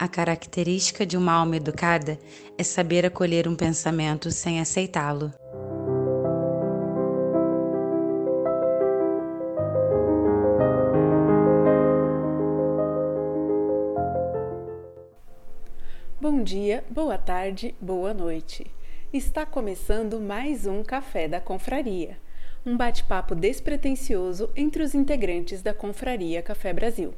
A característica de uma alma educada é saber acolher um pensamento sem aceitá-lo. Bom dia, boa tarde, boa noite. Está começando mais um Café da Confraria, um bate-papo despretensioso entre os integrantes da Confraria Café Brasil.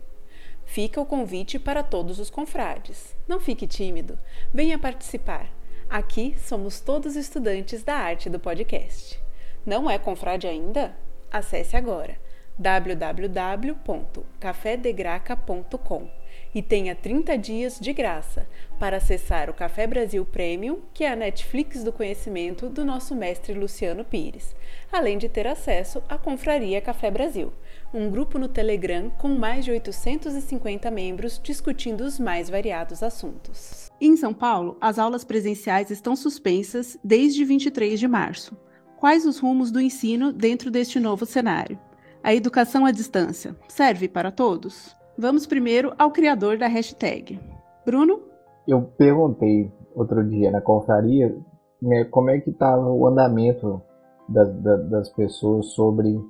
Fica o convite para todos os confrades. Não fique tímido, venha participar. Aqui somos todos estudantes da arte do podcast. Não é confrade ainda? Acesse agora www.cafedegraca.com e tenha 30 dias de graça para acessar o Café Brasil Premium, que é a Netflix do conhecimento do nosso mestre Luciano Pires, além de ter acesso à Confraria Café Brasil, um grupo no Telegram com mais de 850 membros discutindo os mais variados assuntos. Em São Paulo, as aulas presenciais estão suspensas desde 23 de março. Quais os rumos do ensino dentro deste novo cenário? A educação à distância serve para todos? Vamos primeiro ao criador da hashtag. Bruno? Eu perguntei outro dia na confraria né, como é que estava o andamento da, da, das pessoas sobre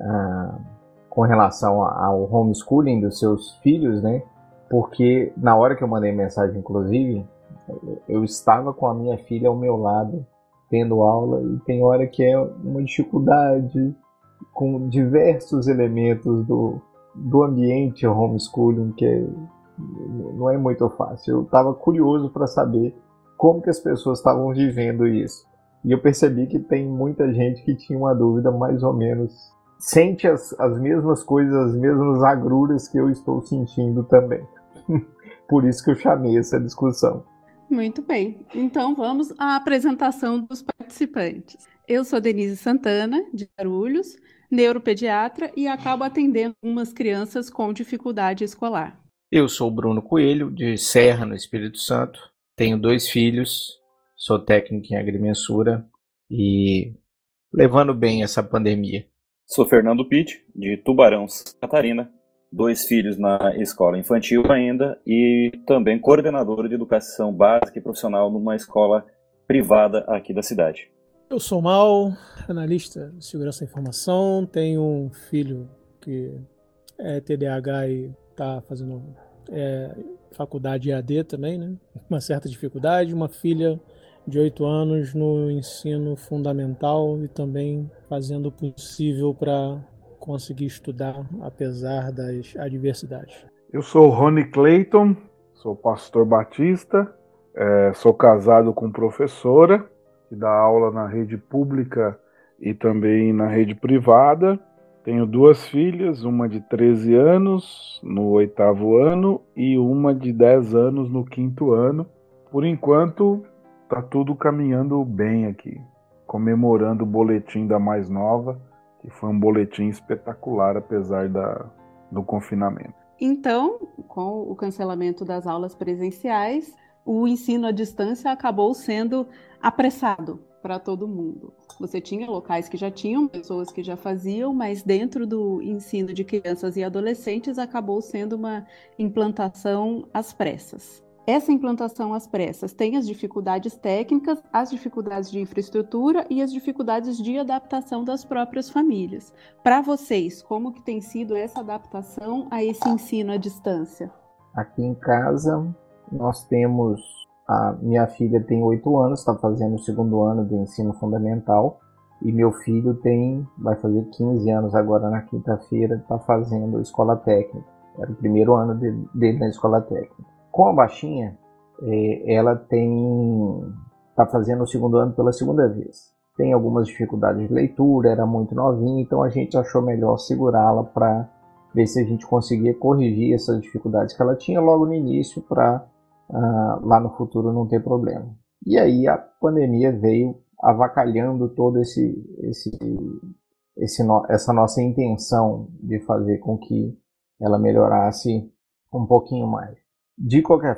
ah, com relação ao homeschooling dos seus filhos, né? Porque na hora que eu mandei mensagem, inclusive, eu estava com a minha filha ao meu lado tendo aula e tem hora que é uma dificuldade com diversos elementos do, do ambiente homeschooling que é, não é muito fácil. Eu estava curioso para saber como que as pessoas estavam vivendo isso. E eu percebi que tem muita gente que tinha uma dúvida mais ou menos sente as, as mesmas coisas, as mesmas agruras que eu estou sentindo também. Por isso que eu chamei essa discussão. Muito bem. Então vamos à apresentação dos participantes. Eu sou Denise Santana, de Arulhos neuropediatra e acabo atendendo algumas crianças com dificuldade escolar. Eu sou Bruno Coelho, de Serra, no Espírito Santo. Tenho dois filhos, sou técnico em agrimensura e levando bem essa pandemia. Sou Fernando Pitt, de Tubarão, Catarina. Dois filhos na escola infantil ainda e também coordenador de educação básica e profissional numa escola privada aqui da cidade. Eu sou Mal, analista de segurança da informação, tenho um filho que é TDAH e está fazendo é, faculdade EAD também, né? Uma certa dificuldade, uma filha de 8 anos no ensino fundamental e também fazendo o possível para conseguir estudar apesar das adversidades. Eu sou Rony Clayton, sou pastor batista, é, sou casado com professora que dá aula na rede pública e também na rede privada. Tenho duas filhas, uma de 13 anos no oitavo ano e uma de 10 anos no quinto ano. Por enquanto, tá tudo caminhando bem aqui, comemorando o boletim da mais nova, que foi um boletim espetacular apesar da, do confinamento. Então, com o cancelamento das aulas presenciais, o ensino à distância acabou sendo apressado para todo mundo. Você tinha locais que já tinham pessoas que já faziam, mas dentro do ensino de crianças e adolescentes acabou sendo uma implantação às pressas. Essa implantação às pressas tem as dificuldades técnicas, as dificuldades de infraestrutura e as dificuldades de adaptação das próprias famílias. Para vocês, como que tem sido essa adaptação a esse ensino à distância? Aqui em casa, nós temos a minha filha tem 8 anos, está fazendo o segundo ano do ensino fundamental e meu filho tem vai fazer 15 anos agora na quinta-feira, está fazendo escola técnica. Era o primeiro ano dele, dele na escola técnica. Com a baixinha, é, ela tem está fazendo o segundo ano pela segunda vez. Tem algumas dificuldades de leitura, era muito novinha, então a gente achou melhor segurá-la para ver se a gente conseguia corrigir essas dificuldades que ela tinha logo no início para uh, lá no futuro não ter problema. E aí a pandemia veio avacalhando todo esse, esse, esse no, essa nossa intenção de fazer com que ela melhorasse um pouquinho mais. De qualquer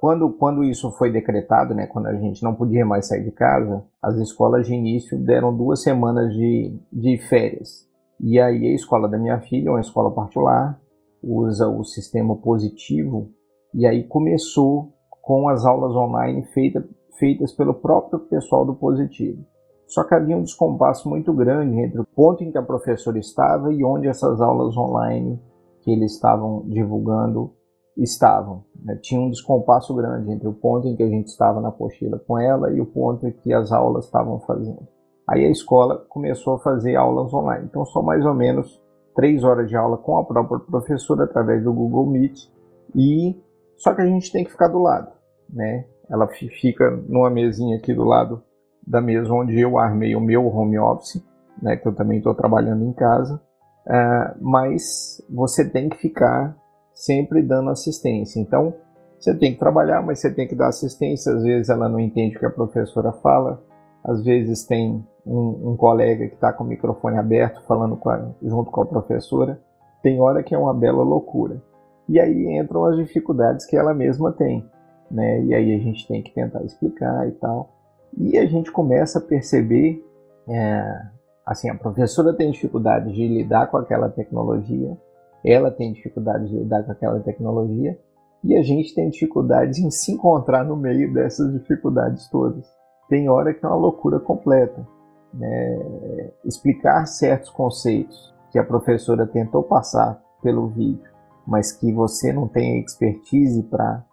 quando, quando isso foi decretado, né, quando a gente não podia mais sair de casa, as escolas de início deram duas semanas de, de férias. E aí a escola da minha filha, uma escola particular, usa o sistema positivo E aí começou com as aulas online feita, feitas pelo próprio pessoal do Positivo. Só que havia um descompasso muito grande entre o ponto em que a professora estava e onde essas aulas online que eles estavam divulgando estavam. Né? Tinha um descompasso grande entre o ponto em que a gente estava na apostila com ela e o ponto em que as aulas estavam fazendo. Aí a escola começou a fazer aulas online. Então, são mais ou menos três horas de aula com a própria professora através do Google Meet. E só que a gente tem que ficar do lado, né? Ela fica numa mesinha aqui do lado da mesa onde eu armei o meu home office, né? Que eu também estou trabalhando em casa. Uh, mas você tem que ficar sempre dando assistência. Então, você tem que trabalhar, mas você tem que dar assistência. Às vezes ela não entende o que a professora fala, às vezes tem um, um colega que está com o microfone aberto falando com a, junto com a professora. Tem hora que é uma bela loucura. E aí entram as dificuldades que ela mesma tem, né? E aí a gente tem que tentar explicar e tal. E a gente começa a perceber, é, assim, a professora tem dificuldade de lidar com aquela tecnologia, ela tem dificuldade de lidar com aquela tecnologia e a gente tem dificuldades em se encontrar no meio dessas dificuldades todas. Tem hora que é uma loucura completa. Né? Explicar certos conceitos que a professora tentou passar pelo vídeo, mas que você não tem expertise para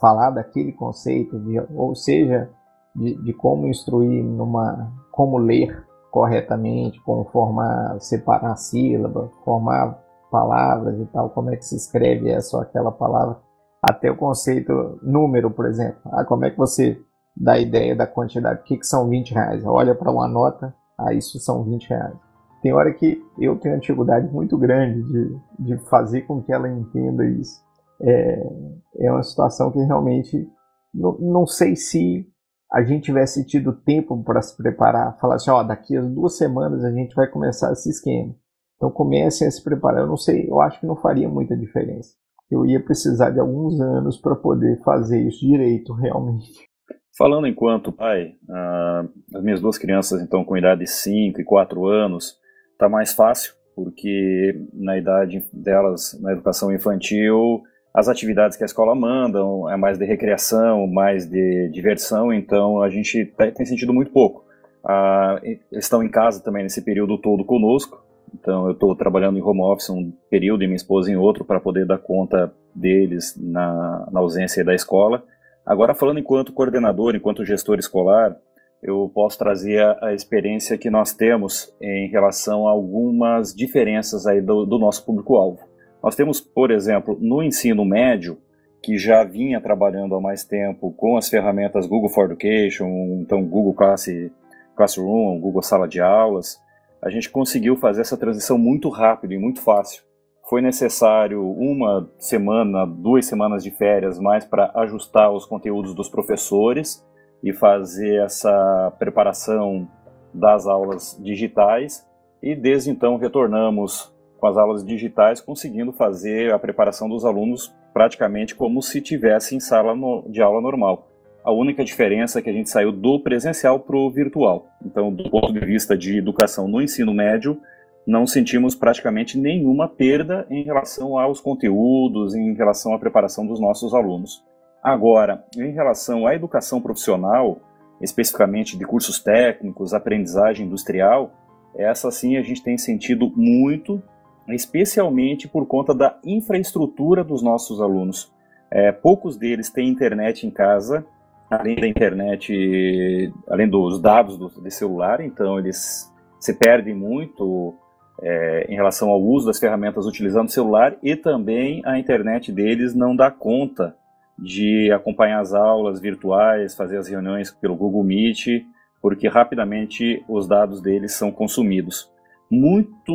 falar daquele conceito, de, ou seja, de, de como instruir numa, como ler corretamente, como formar, separar sílaba, formar palavras e tal, como é que se escreve essa ou aquela palavra, até o conceito número, por exemplo. Ah, como é que você dá ideia da quantidade? O que, que são 20 reais? Olha para uma nota, ah, isso são 20 reais. Tem hora que eu tenho antiguidade muito grande de, de fazer com que ela entenda isso. É, é uma situação que realmente não, não sei se a gente tivesse tido tempo para se preparar, falar assim, ó, daqui a duas semanas a gente vai começar esse esquema. Então comecem a se preparar. Eu não sei, eu acho que não faria muita diferença. Eu ia precisar de alguns anos para poder fazer isso direito, realmente. Falando enquanto pai, uh, as minhas duas crianças, então, com idade de 5 e 4 anos, tá mais fácil, porque na idade delas, na educação infantil, as atividades que a escola manda é mais de recreação, mais de diversão, então a gente tem sentido muito pouco. Uh, estão em casa também nesse período todo conosco, então eu estou trabalhando em home office um período e minha esposa em outro para poder dar conta deles na, na ausência da escola. Agora falando enquanto coordenador, enquanto gestor escolar, eu posso trazer a, a experiência que nós temos em relação a algumas diferenças aí do, do nosso público-alvo. Nós temos, por exemplo, no ensino médio, que já vinha trabalhando há mais tempo com as ferramentas Google for Education, então Google Class, Classroom, Google Sala de Aulas, a gente conseguiu fazer essa transição muito rápido e muito fácil. Foi necessário uma semana, duas semanas de férias mais para ajustar os conteúdos dos professores e fazer essa preparação das aulas digitais. E desde então retornamos com as aulas digitais, conseguindo fazer a preparação dos alunos praticamente como se tivesse em sala de aula normal. A única diferença é que a gente saiu do presencial para o virtual. Então, do ponto de vista de educação no ensino médio, não sentimos praticamente nenhuma perda em relação aos conteúdos, em relação à preparação dos nossos alunos. Agora, em relação à educação profissional, especificamente de cursos técnicos, aprendizagem industrial, essa sim a gente tem sentido muito, especialmente por conta da infraestrutura dos nossos alunos. É, poucos deles têm internet em casa além da internet, além dos dados do, de celular, então eles se perdem muito é, em relação ao uso das ferramentas utilizando o celular e também a internet deles não dá conta de acompanhar as aulas virtuais, fazer as reuniões pelo Google Meet, porque rapidamente os dados deles são consumidos. Muito,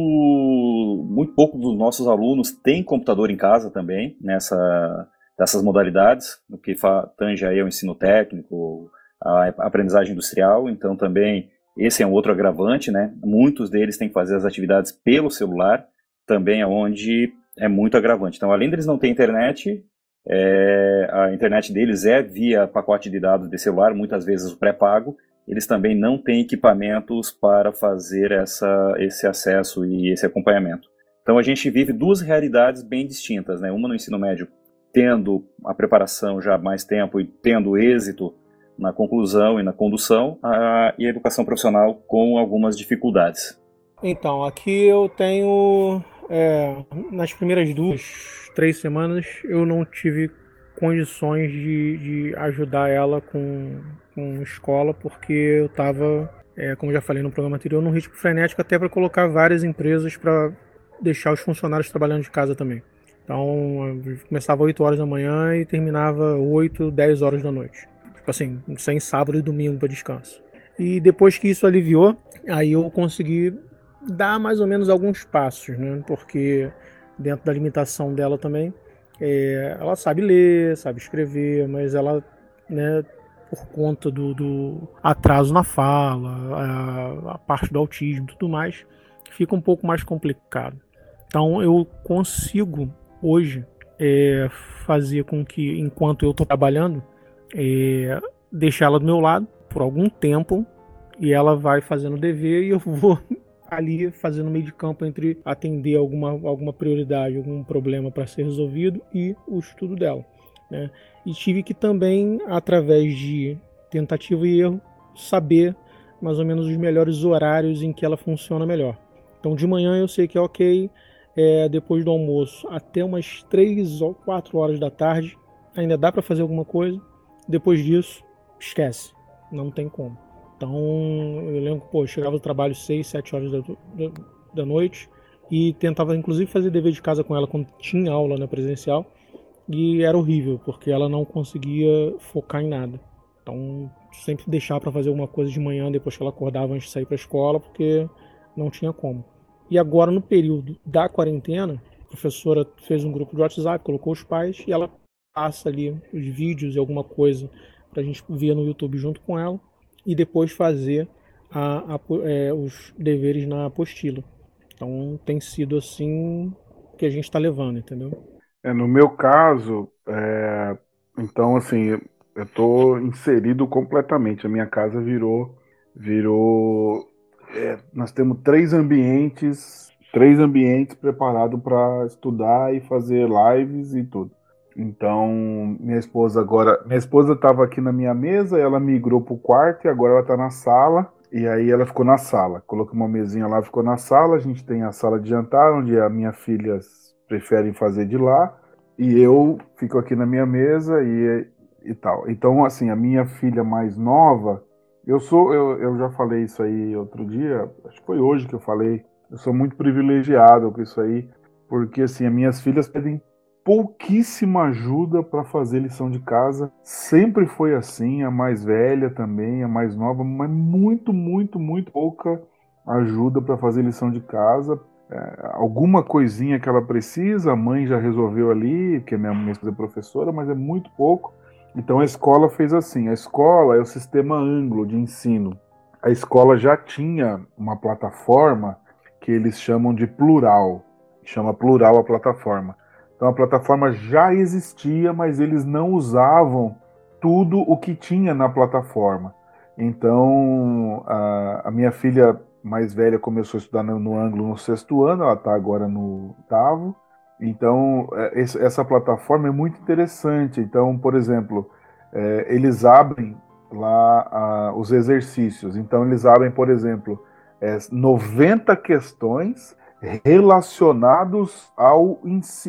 muito pouco dos nossos alunos têm computador em casa também, nessa dessas modalidades, no que tange aí ao ensino técnico, a aprendizagem industrial, então também esse é um outro agravante, né? Muitos deles têm que fazer as atividades pelo celular, também é onde é muito agravante. Então, além deles não ter internet, é, a internet deles é via pacote de dados de celular, muitas vezes o pré-pago, eles também não têm equipamentos para fazer essa, esse acesso e esse acompanhamento. Então a gente vive duas realidades bem distintas, né? Uma no ensino médio tendo a preparação já há mais tempo e tendo êxito na conclusão e na condução, a, e a educação profissional com algumas dificuldades. Então, aqui eu tenho, é, nas primeiras duas, três semanas, eu não tive condições de, de ajudar ela com, com escola, porque eu estava, é, como já falei no programa anterior, num ritmo frenético até para colocar várias empresas para deixar os funcionários trabalhando de casa também. Então, começava 8 horas da manhã e terminava 8, 10 horas da noite. Tipo assim, sem sábado e domingo para descanso. E depois que isso aliviou, aí eu consegui dar mais ou menos alguns passos, né? Porque dentro da limitação dela também, é, ela sabe ler, sabe escrever, mas ela, né, por conta do, do atraso na fala, a, a, parte do autismo tudo mais, fica um pouco mais complicado. Então eu consigo hoje é, fazer com que, enquanto eu estou trabalhando, é, deixar ela do meu lado por algum tempo e ela vai fazendo o dever e eu vou ali fazendo meio de campo entre atender alguma, alguma prioridade, algum problema para ser resolvido e o estudo dela. Né? E tive que também, através de tentativa e erro, saber mais ou menos os melhores horários em que ela funciona melhor. Então de manhã eu sei que é ok, é, depois do almoço até umas 3 ou 4 horas da tarde ainda dá para fazer alguma coisa. Depois disso, esquece, não tem como. Então, eu lembro que, pô, eu chegava do trabalho 6, 7 horas da, da, da, noite e tentava, inclusive, fazer dever de casa com ela quando tinha aula né, presencial. E era horrível, porque ela não conseguia focar em nada. Então, sempre deixar para fazer alguma coisa de manhã depois que ela acordava antes de sair para a escola, porque não tinha como. E agora, no período da quarentena, a professora fez um grupo de WhatsApp, colocou os pais e ela passa ali os vídeos e alguma coisa para a gente ver no YouTube junto com ela e depois fazer a, a, é, os deveres na apostila. Então tem sido assim que a gente está levando, entendeu? É, no meu caso, é, então assim, eu estou inserido completamente. A minha casa virou, virou. É, nós temos três ambientes, três ambientes preparados para estudar e fazer lives e tudo. Então, minha esposa agora. Minha esposa estava aqui na minha mesa, ela migrou para o quarto e agora ela está na sala. E aí ela ficou na sala. Coloquei uma mesinha lá, ficou na sala. A gente tem a sala de jantar, onde a minha filha prefere fazer de lá. E eu fico aqui na minha mesa e, e tal. Então, assim, a minha filha mais nova, eu sou, eu, eu já falei isso aí outro dia, acho que foi hoje que eu falei. Eu sou muito privilegiado com isso aí, porque assim, as minhas filhas pedem pouquíssima ajuda para fazer lição de casa. Sempre foi assim, a mais velha também, a mais nova, mas muito, muito, muito pouca ajuda para fazer lição de casa. É, alguma coisinha que ela precisa, a mãe já resolveu ali, porque minha mãe é professora, mas é muito pouco. Então a escola fez assim: a escola é o sistema ângulo de ensino. A escola já tinha uma plataforma que eles chamam de plural, chama plural a plataforma. Então a plataforma já existia, mas eles não usavam tudo o que tinha na plataforma. Então a, a minha filha mais velha começou a estudar no, no ângulo no sexto ano, ela está agora no oitavo. Então é, essa plataforma é muito interessante. Então, por exemplo, é, eles abrem lá a, os exercícios. Então eles abrem, por exemplo, é, 90 questões relacionados ao,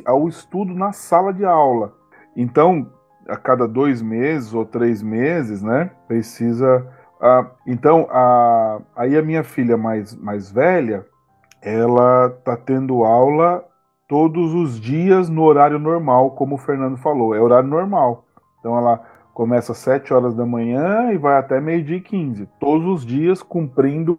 ao estudo na sala de aula. Então, a cada dois meses ou três meses, né, precisa. Então, a, aí a minha filha mais, mais velha, ela está tendo aula todos os dias no horário normal, como o Fernando falou, é horário normal. Então, ela começa às 7 horas da manhã e vai até meio-dia e 15, todos os dias cumprindo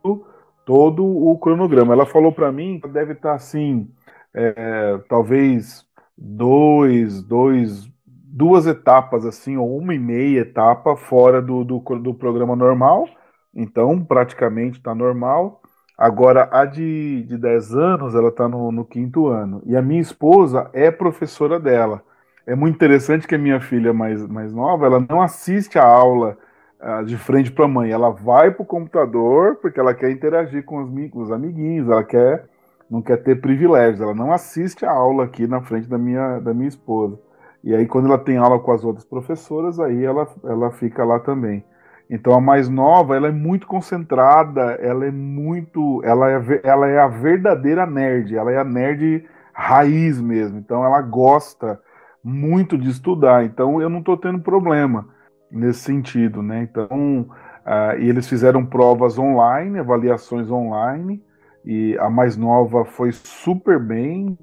todo o cronograma. Ela falou para mim que deve estar tá, assim, é, talvez dois, dois, duas etapas assim, ou uma e meia etapa fora do, do, do programa normal. Então, praticamente está normal. Agora, a de, de 10 anos, ela está no, no quinto ano. E a minha esposa é professora dela. É muito interessante que a minha filha mais, mais nova, ela não assiste a aula de frente para a mãe. Ela vai para o computador porque ela quer interagir com os, com os amiguinhos, ela quer não quer ter privilégios, ela não assiste a aula aqui na frente da minha, da minha esposa. E aí, quando ela tem aula com as outras professoras, aí ela, ela fica lá também. Então, a mais nova, ela é muito concentrada, ela é muito. Ela é, ela é a verdadeira nerd, ela é a nerd raiz mesmo. Então, ela gosta muito de estudar. Então, eu não estou tendo problema nesse sentido, né? Então, uh, e eles fizeram provas online, avaliações online, e a mais nova foi super bem,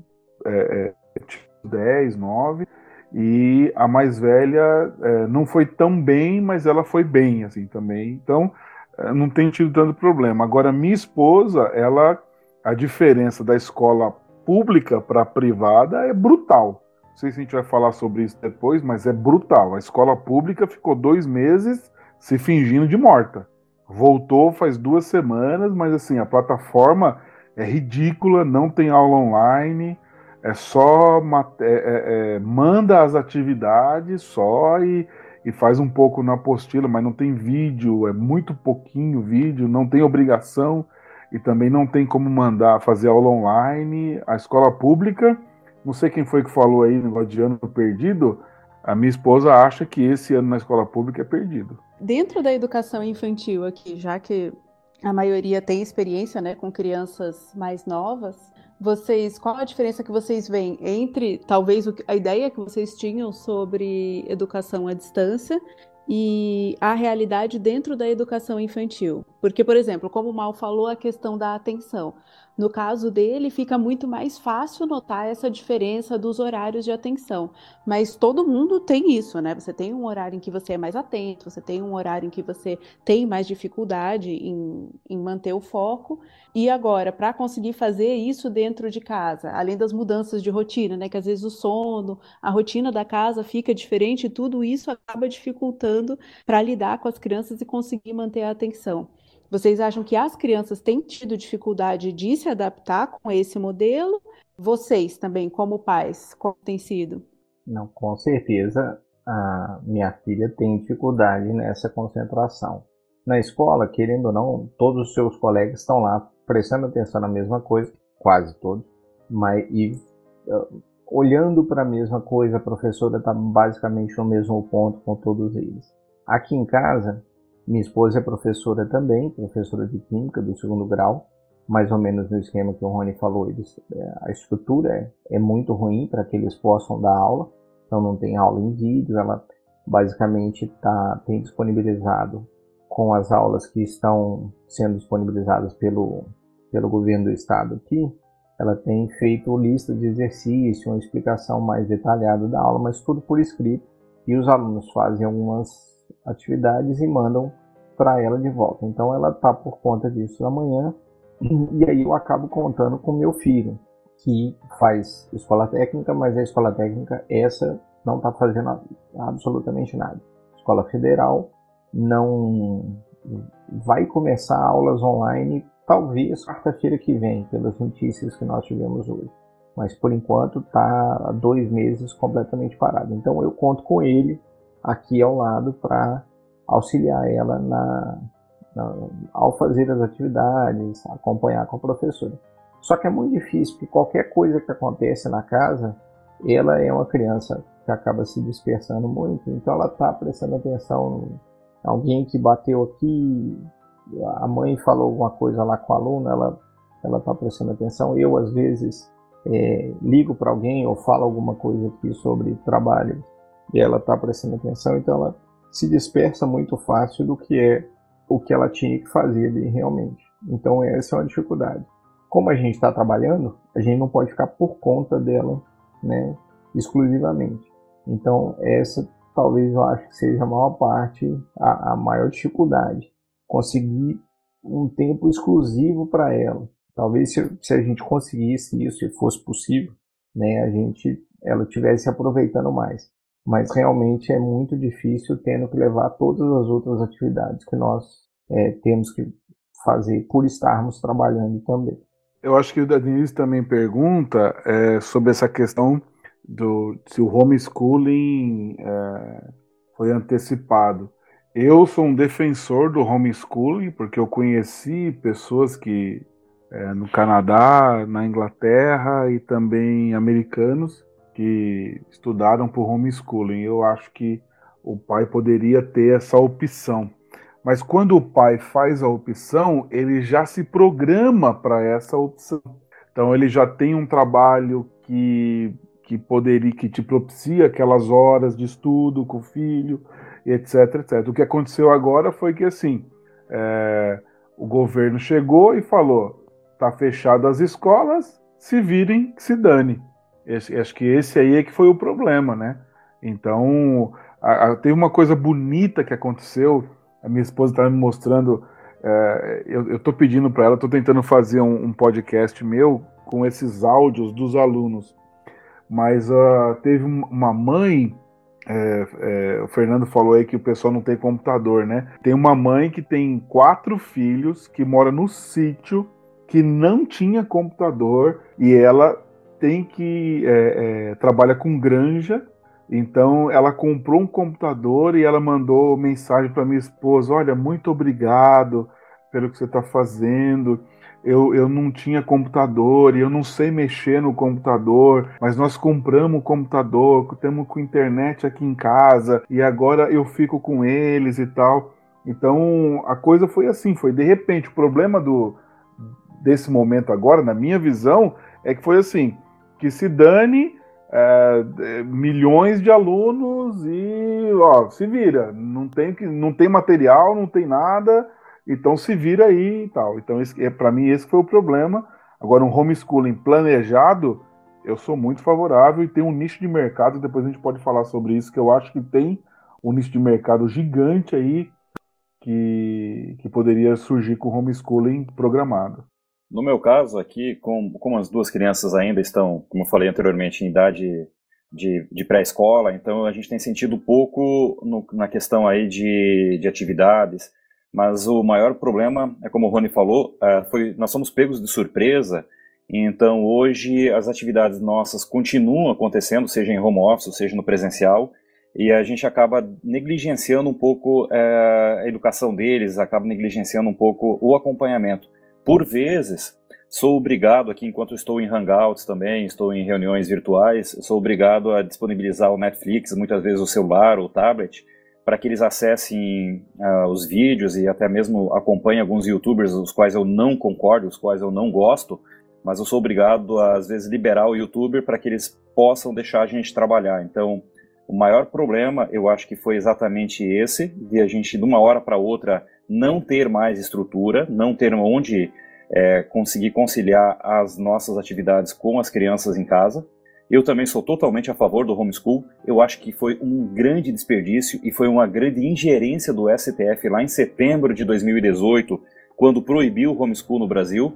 é, é, 10, 9 e a mais velha é, não foi tão bem, mas ela foi bem, assim, também. Então, é, não tem tido tanto problema. Agora, minha esposa, ela, a diferença da escola pública para privada é brutal. Sei se a gente vai falar sobre isso depois, mas é brutal. A escola pública ficou dois meses se fingindo de morta. Voltou faz duas semanas, mas assim, a plataforma é ridícula, não tem aula online é só é, é, é, manda as atividades só e, e faz um pouco na apostila, mas não tem vídeo, é muito pouquinho vídeo, não tem obrigação e também não tem como mandar fazer aula online. A escola pública, não sei quem foi que falou aí, negócio de ano perdido, a minha esposa acha que esse ano na escola pública é perdido. Dentro da educação infantil aqui, já que a maioria tem experiência né, com crianças mais novas, vocês, qual a diferença que vocês veem entre talvez a ideia que vocês tinham sobre educação à distância e a realidade dentro da educação infantil? Porque, por exemplo, como o Mal falou, a questão da atenção. No caso dele, fica muito mais fácil notar essa diferença dos horários de atenção. Mas todo mundo tem isso, né? Você tem um horário em que você é mais atento, você tem um horário em que você tem mais dificuldade em, em manter o foco. E agora, para conseguir fazer isso dentro de casa, além das mudanças de rotina, né? Que às vezes o sono, a rotina da casa fica diferente, tudo isso acaba dificultando para lidar com as crianças e conseguir manter a atenção. Vocês acham que as crianças têm tido dificuldade de se adaptar com esse modelo? Vocês também, como pais, como tem sido? Não, com certeza a minha filha tem dificuldade nessa concentração. Na escola, querendo ou não, todos os seus colegas estão lá prestando atenção na mesma coisa, quase todos, mas e uh, olhando para a mesma coisa, a professora está basicamente no mesmo ponto com todos eles. Aqui em casa, minha esposa é professora também, professora de química do segundo grau, mais ou menos no esquema que o Rony falou. Eles, é, a estrutura é, é muito ruim para que eles possam dar aula, então não tem aula em vídeo. Ela basicamente tá, tem disponibilizado com as aulas que estão sendo disponibilizadas pelo, pelo governo do estado aqui, ela tem feito lista de exercício, uma explicação mais detalhada da aula, mas tudo por escrito. E os alunos fazem algumas atividades e mandam para ela de volta. Então ela está por conta disso amanhã e aí eu acabo contando com meu filho que faz escola técnica, mas a escola técnica essa não está fazendo absolutamente nada. Escola federal não vai começar aulas online talvez quarta-feira que vem, pelas notícias que nós tivemos hoje. Mas por enquanto está dois meses completamente parado. Então eu conto com ele aqui ao lado para auxiliar ela na, na, ao fazer as atividades, acompanhar com a professora. Só que é muito difícil, porque qualquer coisa que acontece na casa, ela é uma criança que acaba se dispersando muito, então ela está prestando atenção em alguém que bateu aqui, a mãe falou alguma coisa lá com a aluna, ela ela está prestando atenção. Eu às vezes é, ligo para alguém ou falo alguma coisa aqui sobre trabalho e ela está prestando atenção, então ela se dispersa muito fácil do que é o que ela tinha que fazer ali realmente. Então essa é uma dificuldade. Como a gente está trabalhando, a gente não pode ficar por conta dela, né, exclusivamente. Então essa talvez eu acho que seja a maior parte, a, a maior dificuldade, conseguir um tempo exclusivo para ela. Talvez se, se, a gente conseguisse isso e fosse possível, né, a gente ela tivesse aproveitando mais mas realmente é muito difícil tendo que levar todas as outras atividades que nós é, temos que fazer por estarmos trabalhando também. Eu acho que o Denise também pergunta é, sobre essa questão do se o homeschooling é, foi antecipado. Eu sou um defensor do homeschooling porque eu conheci pessoas que no Canadá, na Inglaterra e também americanos que estudaram por homeschooling. Eu acho que o pai poderia ter essa opção. Mas quando o pai faz a opção, ele já se programa para essa opção. Então ele já tem um trabalho que, que poderia que te propicia aquelas horas de estudo com o filho, etc, etc. O que aconteceu agora foi que assim é, o governo chegou e falou: tá fechado as escolas, se virem, que se dane. Esse, acho que esse aí é que foi o problema, né? Então, a, a, tem uma coisa bonita que aconteceu. A minha esposa estava me mostrando. É, eu estou pedindo para ela, estou tentando fazer um, um, podcast meu com esses áudios dos alunos. Mas uh, teve uma mãe. É, é, o Fernando falou aí que o pessoal não tem computador, né? Tem uma mãe que tem quatro filhos, que mora no sítio, que não tinha computador e ela tem que é, é, trabalha com granja, então ela comprou um computador e ela mandou mensagem para minha esposa: olha, muito obrigado pelo que você está fazendo. Eu, eu não tinha computador e eu não sei mexer no computador, mas nós compramos o computador, temos com internet aqui em casa e agora eu fico com eles e tal. Então a coisa foi assim, foi de repente. O problema do desse momento agora, na minha visão, é que foi assim: que se dane é, milhões de alunos e ó, se vira. Não tem, não tem material, não tem nada, então se vira aí e tal. Então, é, para mim, esse foi o problema. Agora, um homeschooling planejado, eu sou muito favorável e tem um nicho de mercado, depois a gente pode falar sobre isso, que eu acho que tem um nicho de mercado gigante aí que, que poderia surgir com homeschooling programado. No meu caso aqui, com, como as duas crianças ainda estão, como eu falei anteriormente, em idade de, de pré-escola, então a gente tem sentido pouco no, na questão aí de, de atividades, mas o maior problema, é como o Rony falou, uh, foi nós somos pegos de surpresa, então hoje as atividades nossas continuam acontecendo, seja em home office, seja no presencial, e a gente acaba negligenciando um pouco uh, a educação deles, acaba negligenciando um pouco o acompanhamento. Por vezes, sou obrigado aqui, enquanto estou em Hangouts também, estou em reuniões virtuais, sou obrigado a disponibilizar o Netflix, muitas vezes o celular ou o tablet, para que eles acessem uh, os vídeos e até mesmo acompanhem alguns youtubers, os quais eu não concordo, os quais eu não gosto, mas eu sou obrigado a, às vezes, liberar o youtuber para que eles possam deixar a gente trabalhar. Então, o maior problema, eu acho que foi exatamente esse, de a gente, de uma hora para outra, não ter mais estrutura, não ter onde é, conseguir conciliar as nossas atividades com as crianças em casa. Eu também sou totalmente a favor do homeschool. Eu acho que foi um grande desperdício e foi uma grande ingerência do STF lá em setembro de 2018, quando proibiu o homeschool no Brasil,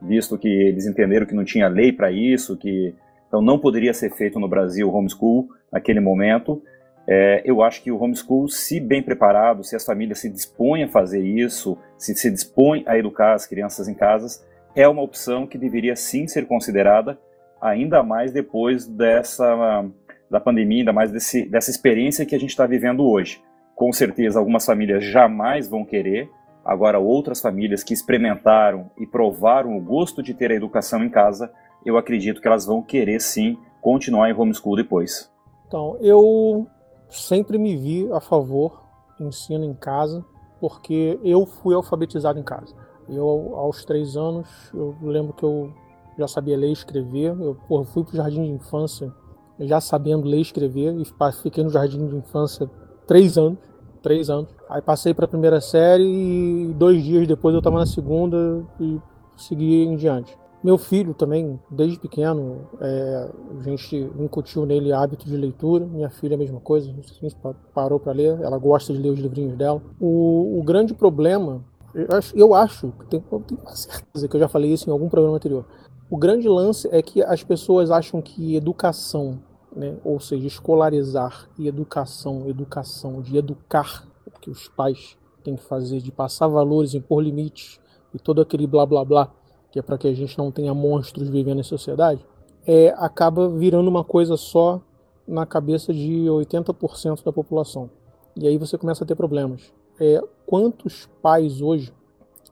visto que eles entenderam que não tinha lei para isso, que então não poderia ser feito no Brasil homeschool naquele momento. É, eu acho que o homeschool, se bem preparado, se as famílias se dispõem a fazer isso, se se dispõem a educar as crianças em casas, é uma opção que deveria sim ser considerada, ainda mais depois dessa da pandemia, ainda mais desse, dessa experiência que a gente está vivendo hoje. Com certeza, algumas famílias jamais vão querer, agora outras famílias que experimentaram e provaram o gosto de ter a educação em casa, eu acredito que elas vão querer sim continuar em homeschool depois. Então, eu sempre me vi a favor ensino em casa, porque eu fui alfabetizado em casa. Eu, aos três anos, eu lembro que eu já sabia ler e escrever. Eu porra, fui para o jardim de infância já sabendo ler e escrever e fiquei no jardim de infância três anos. Três anos. Aí passei para a primeira série e dois dias depois eu estava na segunda e segui em diante. Meu filho também, desde pequeno, é, a gente incutiu nele hábito de leitura. Minha filha, a mesma coisa, a gente parou para ler. Ela gosta de ler os livrinhos dela. O, o grande problema, eu acho, eu acho tenho, tenho certeza que eu já falei isso em algum programa anterior. O grande lance é que as pessoas acham que educação, né, ou seja, escolarizar e educação, educação, de educar, o que os pais têm que fazer, de passar valores, impor limites e todo aquele blá blá blá que é para que a gente não tenha monstros vivendo em sociedade, é, acaba virando uma coisa só na cabeça de 80% da população. E aí você começa a ter problemas. É, quantos pais hoje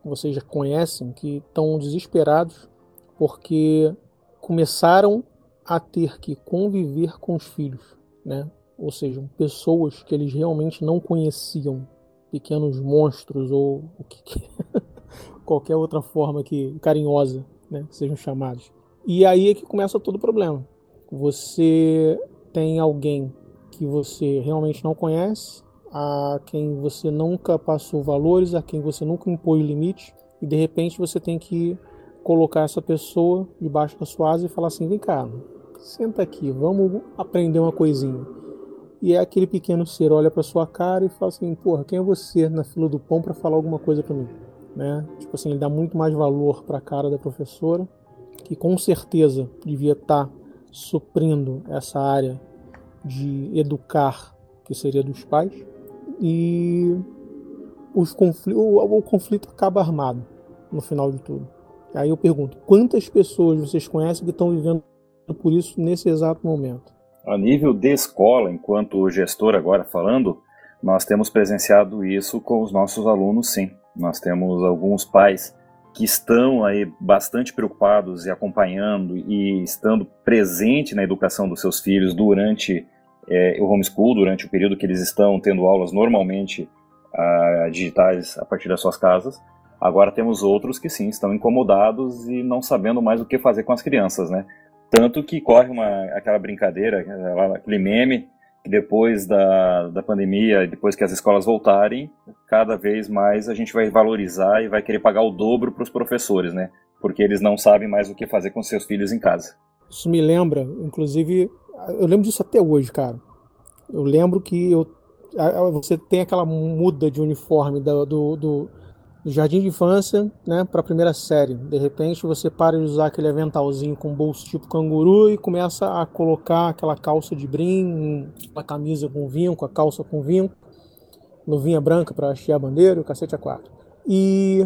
vocês já conhecem que estão desesperados porque começaram a ter que conviver com os filhos, né? Ou seja, pessoas que eles realmente não conheciam, pequenos monstros ou o que, que qualquer outra forma que carinhosa, né, que sejam chamados. E aí é que começa todo o problema. Você tem alguém que você realmente não conhece, a quem você nunca passou valores, a quem você nunca impôs limite, e de repente você tem que colocar essa pessoa debaixo da sua asa e falar assim: vem cá, senta aqui, vamos aprender uma coisinha. E é aquele pequeno ser olha para sua cara e fala assim: porra, quem é você na fila do pão para falar alguma coisa para mim? Né? Tipo assim, ele dá muito mais valor para a cara da professora, que com certeza devia estar tá suprindo essa área de educar, que seria dos pais, e os confl o, o conflito acaba armado no final de tudo. Aí eu pergunto: quantas pessoas vocês conhecem que estão vivendo por isso nesse exato momento? A nível de escola, enquanto gestor agora falando, nós temos presenciado isso com os nossos alunos, sim. Nós temos alguns pais que estão aí bastante preocupados e acompanhando e estando presente na educação dos seus filhos durante é, o homeschool, durante o período que eles estão tendo aulas normalmente uh, digitais a partir das suas casas. Agora temos outros que sim, estão incomodados e não sabendo mais o que fazer com as crianças, né? Tanto que corre uma, aquela brincadeira, aquele meme, depois da, da pandemia, depois que as escolas voltarem, cada vez mais a gente vai valorizar e vai querer pagar o dobro para os professores, né? Porque eles não sabem mais o que fazer com seus filhos em casa. Isso me lembra, inclusive, eu lembro disso até hoje, cara. Eu lembro que eu, você tem aquela muda de uniforme do, do, do do jardim de infância né, para a primeira série. De repente você para de usar aquele aventalzinho com bolso tipo canguru e começa a colocar aquela calça de brim, a camisa com vinco, a calça com vinco, luvinha branca para hastear a bandeira, o cacete a quatro. E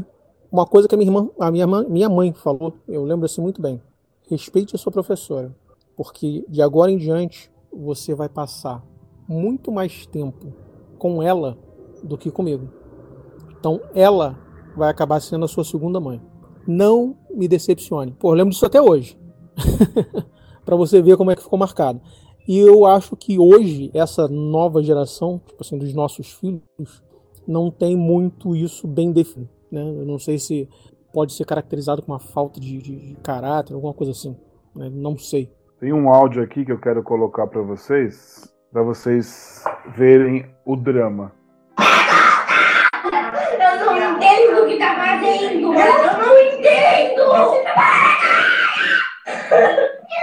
uma coisa que a minha, irmã, a minha, minha mãe falou, eu lembro assim muito bem: respeite a sua professora, porque de agora em diante você vai passar muito mais tempo com ela do que comigo. Então ela vai acabar sendo a sua segunda mãe. Não me decepcione. Pô, lembro disso até hoje. para você ver como é que ficou marcado. E eu acho que hoje, essa nova geração, tipo assim, dos nossos filhos, não tem muito isso bem definido. Né? Eu não sei se pode ser caracterizado com uma falta de, de, de caráter, alguma coisa assim. Né? Não sei. Tem um áudio aqui que eu quero colocar para vocês, para vocês verem o drama tá fazendo. Eu não entendo. Eu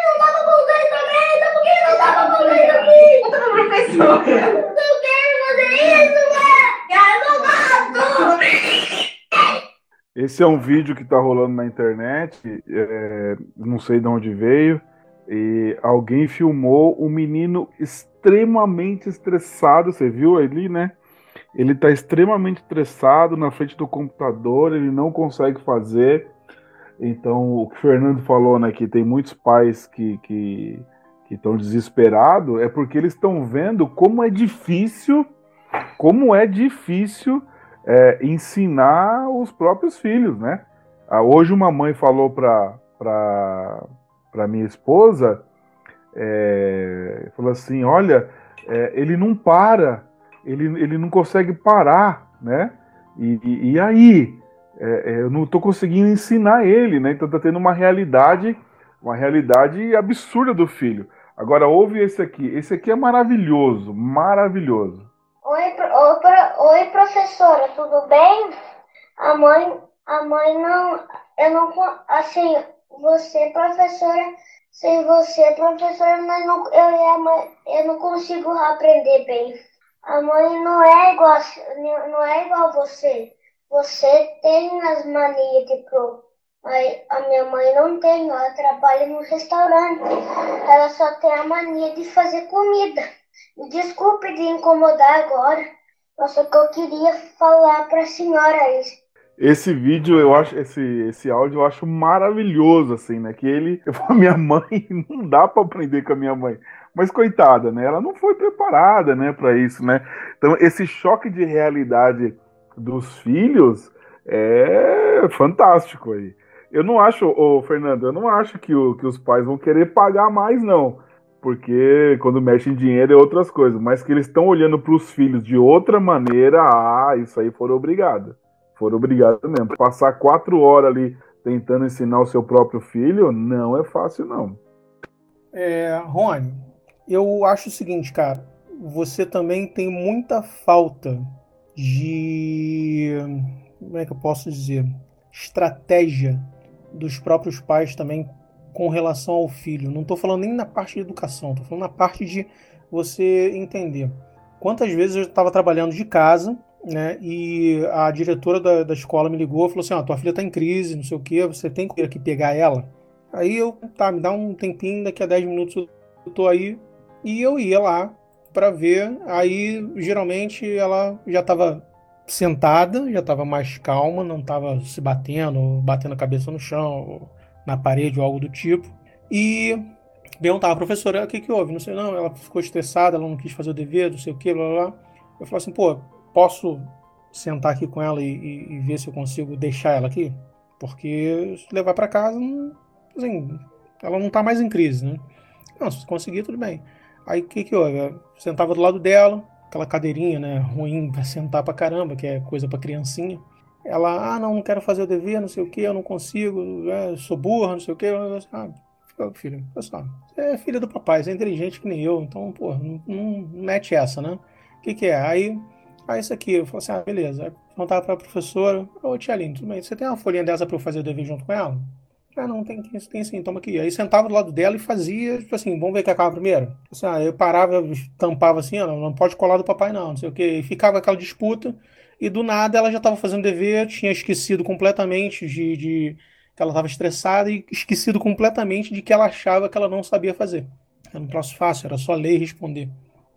não tava voltando essa merda, por que não tava voltando aqui? Eu tava professora. Não quero fazer isso, mano. Eu não gosto. Esse é um vídeo que tá rolando na internet, é, não sei de onde veio, e alguém filmou um menino extremamente estressado, você viu ali, né? Ele está extremamente estressado na frente do computador, ele não consegue fazer. Então, o que o Fernando falou, né, que tem muitos pais que que estão desesperados, é porque eles estão vendo como é difícil, como é difícil é, ensinar os próprios filhos, né? Ah, hoje uma mãe falou para para minha esposa, é, falou assim, olha, é, ele não para ele, ele não consegue parar, né? E, e, e aí? É, é eu não estou conseguindo ensinar ele, né? Então está tendo uma realidade, uma realidade absurda do filho. Agora ouve esse aqui. Esse aqui é maravilhoso, maravilhoso. Oi, pro, oi, professora, tudo bem? A mãe, a mãe não, eu não, assim, você professora, sem você professora, mas não, eu eu não consigo aprender bem. A mãe não é igual, não é igual você. Você tem as manias de pro. Mas a minha mãe não tem, ela trabalha no restaurante. Ela só tem a mania de fazer comida. Me desculpe de incomodar agora. Só que eu queria falar para a senhora isso. Esse vídeo eu acho, esse, esse áudio eu acho maravilhoso, assim, né? Que ele, eu falo, minha mãe, não dá para aprender com a minha mãe. Mas coitada, né? Ela não foi preparada, né, para isso, né? Então esse choque de realidade dos filhos é fantástico aí. eu não acho, ô, Fernando, eu não acho que, o, que os pais vão querer pagar mais, não. Porque quando mexe em dinheiro é outras coisas. Mas que eles estão olhando para os filhos de outra maneira, ah, isso aí foram obrigados. Foram obrigados mesmo. Passar quatro horas ali tentando ensinar o seu próprio filho, não é fácil, não. É, Rony, eu acho o seguinte, cara. Você também tem muita falta de. Como é que eu posso dizer? Estratégia dos próprios pais também com relação ao filho. Não estou falando nem na parte de educação, estou falando na parte de você entender. Quantas vezes eu estava trabalhando de casa, né? E a diretora da, da escola me ligou e falou assim: Ó, oh, tua filha está em crise, não sei o que, você tem que pegar ela. Aí eu, tá, me dá um tempinho, daqui a 10 minutos eu tô aí. E eu ia lá para ver. Aí geralmente ela já estava sentada, já estava mais calma, não estava se batendo, batendo a cabeça no chão, na parede ou algo do tipo. E perguntava, professora, o que, que houve? Não sei, não, ela ficou estressada, ela não quis fazer o dever, não sei o que, blá blá. Eu falei assim, pô, posso sentar aqui com ela e, e, e ver se eu consigo deixar ela aqui? Porque se levar para casa, assim, ela não tá mais em crise, né? Não, se conseguir, tudo bem. Aí o que que houve? Eu sentava do lado dela, aquela cadeirinha, né, ruim pra sentar pra caramba, que é coisa pra criancinha. Ela, ah, não, não quero fazer o dever, não sei o que, eu não consigo, é, sou burra, não sei o que. Ah, filho, pessoal, você é filha do papai, você é inteligente que nem eu, então, pô, não, não mete essa, né? O que que é? Aí, ah, isso aqui, eu falei assim, ah, beleza. Perguntava pra professora, ô tia Aline, tudo bem, você tem uma folhinha dessa pra eu fazer o dever junto com ela? Ah, não, tem, tem, tem sim, toma aqui. Aí sentava do lado dela e fazia, tipo assim, vamos ver que acaba primeiro. Assim, ah, eu parava, tampava assim, não, não pode colar do papai não, não sei o que. E ficava aquela disputa, e do nada ela já estava fazendo dever, tinha esquecido completamente de, de que ela estava estressada e esquecido completamente de que ela achava que ela não sabia fazer. Era um troço fácil, era só ler e responder.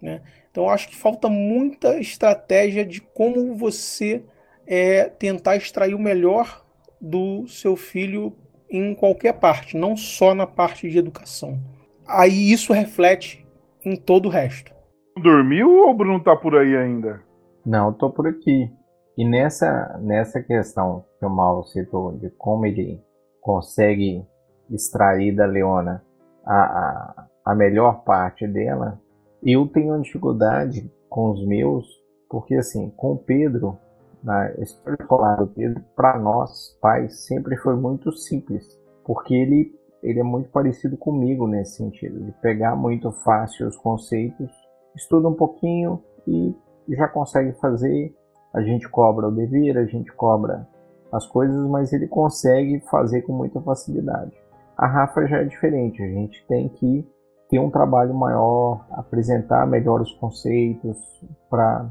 Né? Então eu acho que falta muita estratégia de como você é, tentar extrair o melhor do seu filho em qualquer parte, não só na parte de educação. Aí isso reflete em todo o resto. Dormiu ou o Bruno tá por aí ainda? Não, tô por aqui. E nessa, nessa questão que o Mauro citou, de como ele consegue extrair da Leona a, a, a melhor parte dela, eu tenho uma dificuldade com os meus, porque assim, com o Pedro, na história escolar do Pedro, para nós, pais, sempre foi muito simples, porque ele, ele é muito parecido comigo nesse sentido, de pegar muito fácil os conceitos, estuda um pouquinho e já consegue fazer. A gente cobra o dever, a gente cobra as coisas, mas ele consegue fazer com muita facilidade. A Rafa já é diferente, a gente tem que ter um trabalho maior, apresentar melhor os conceitos para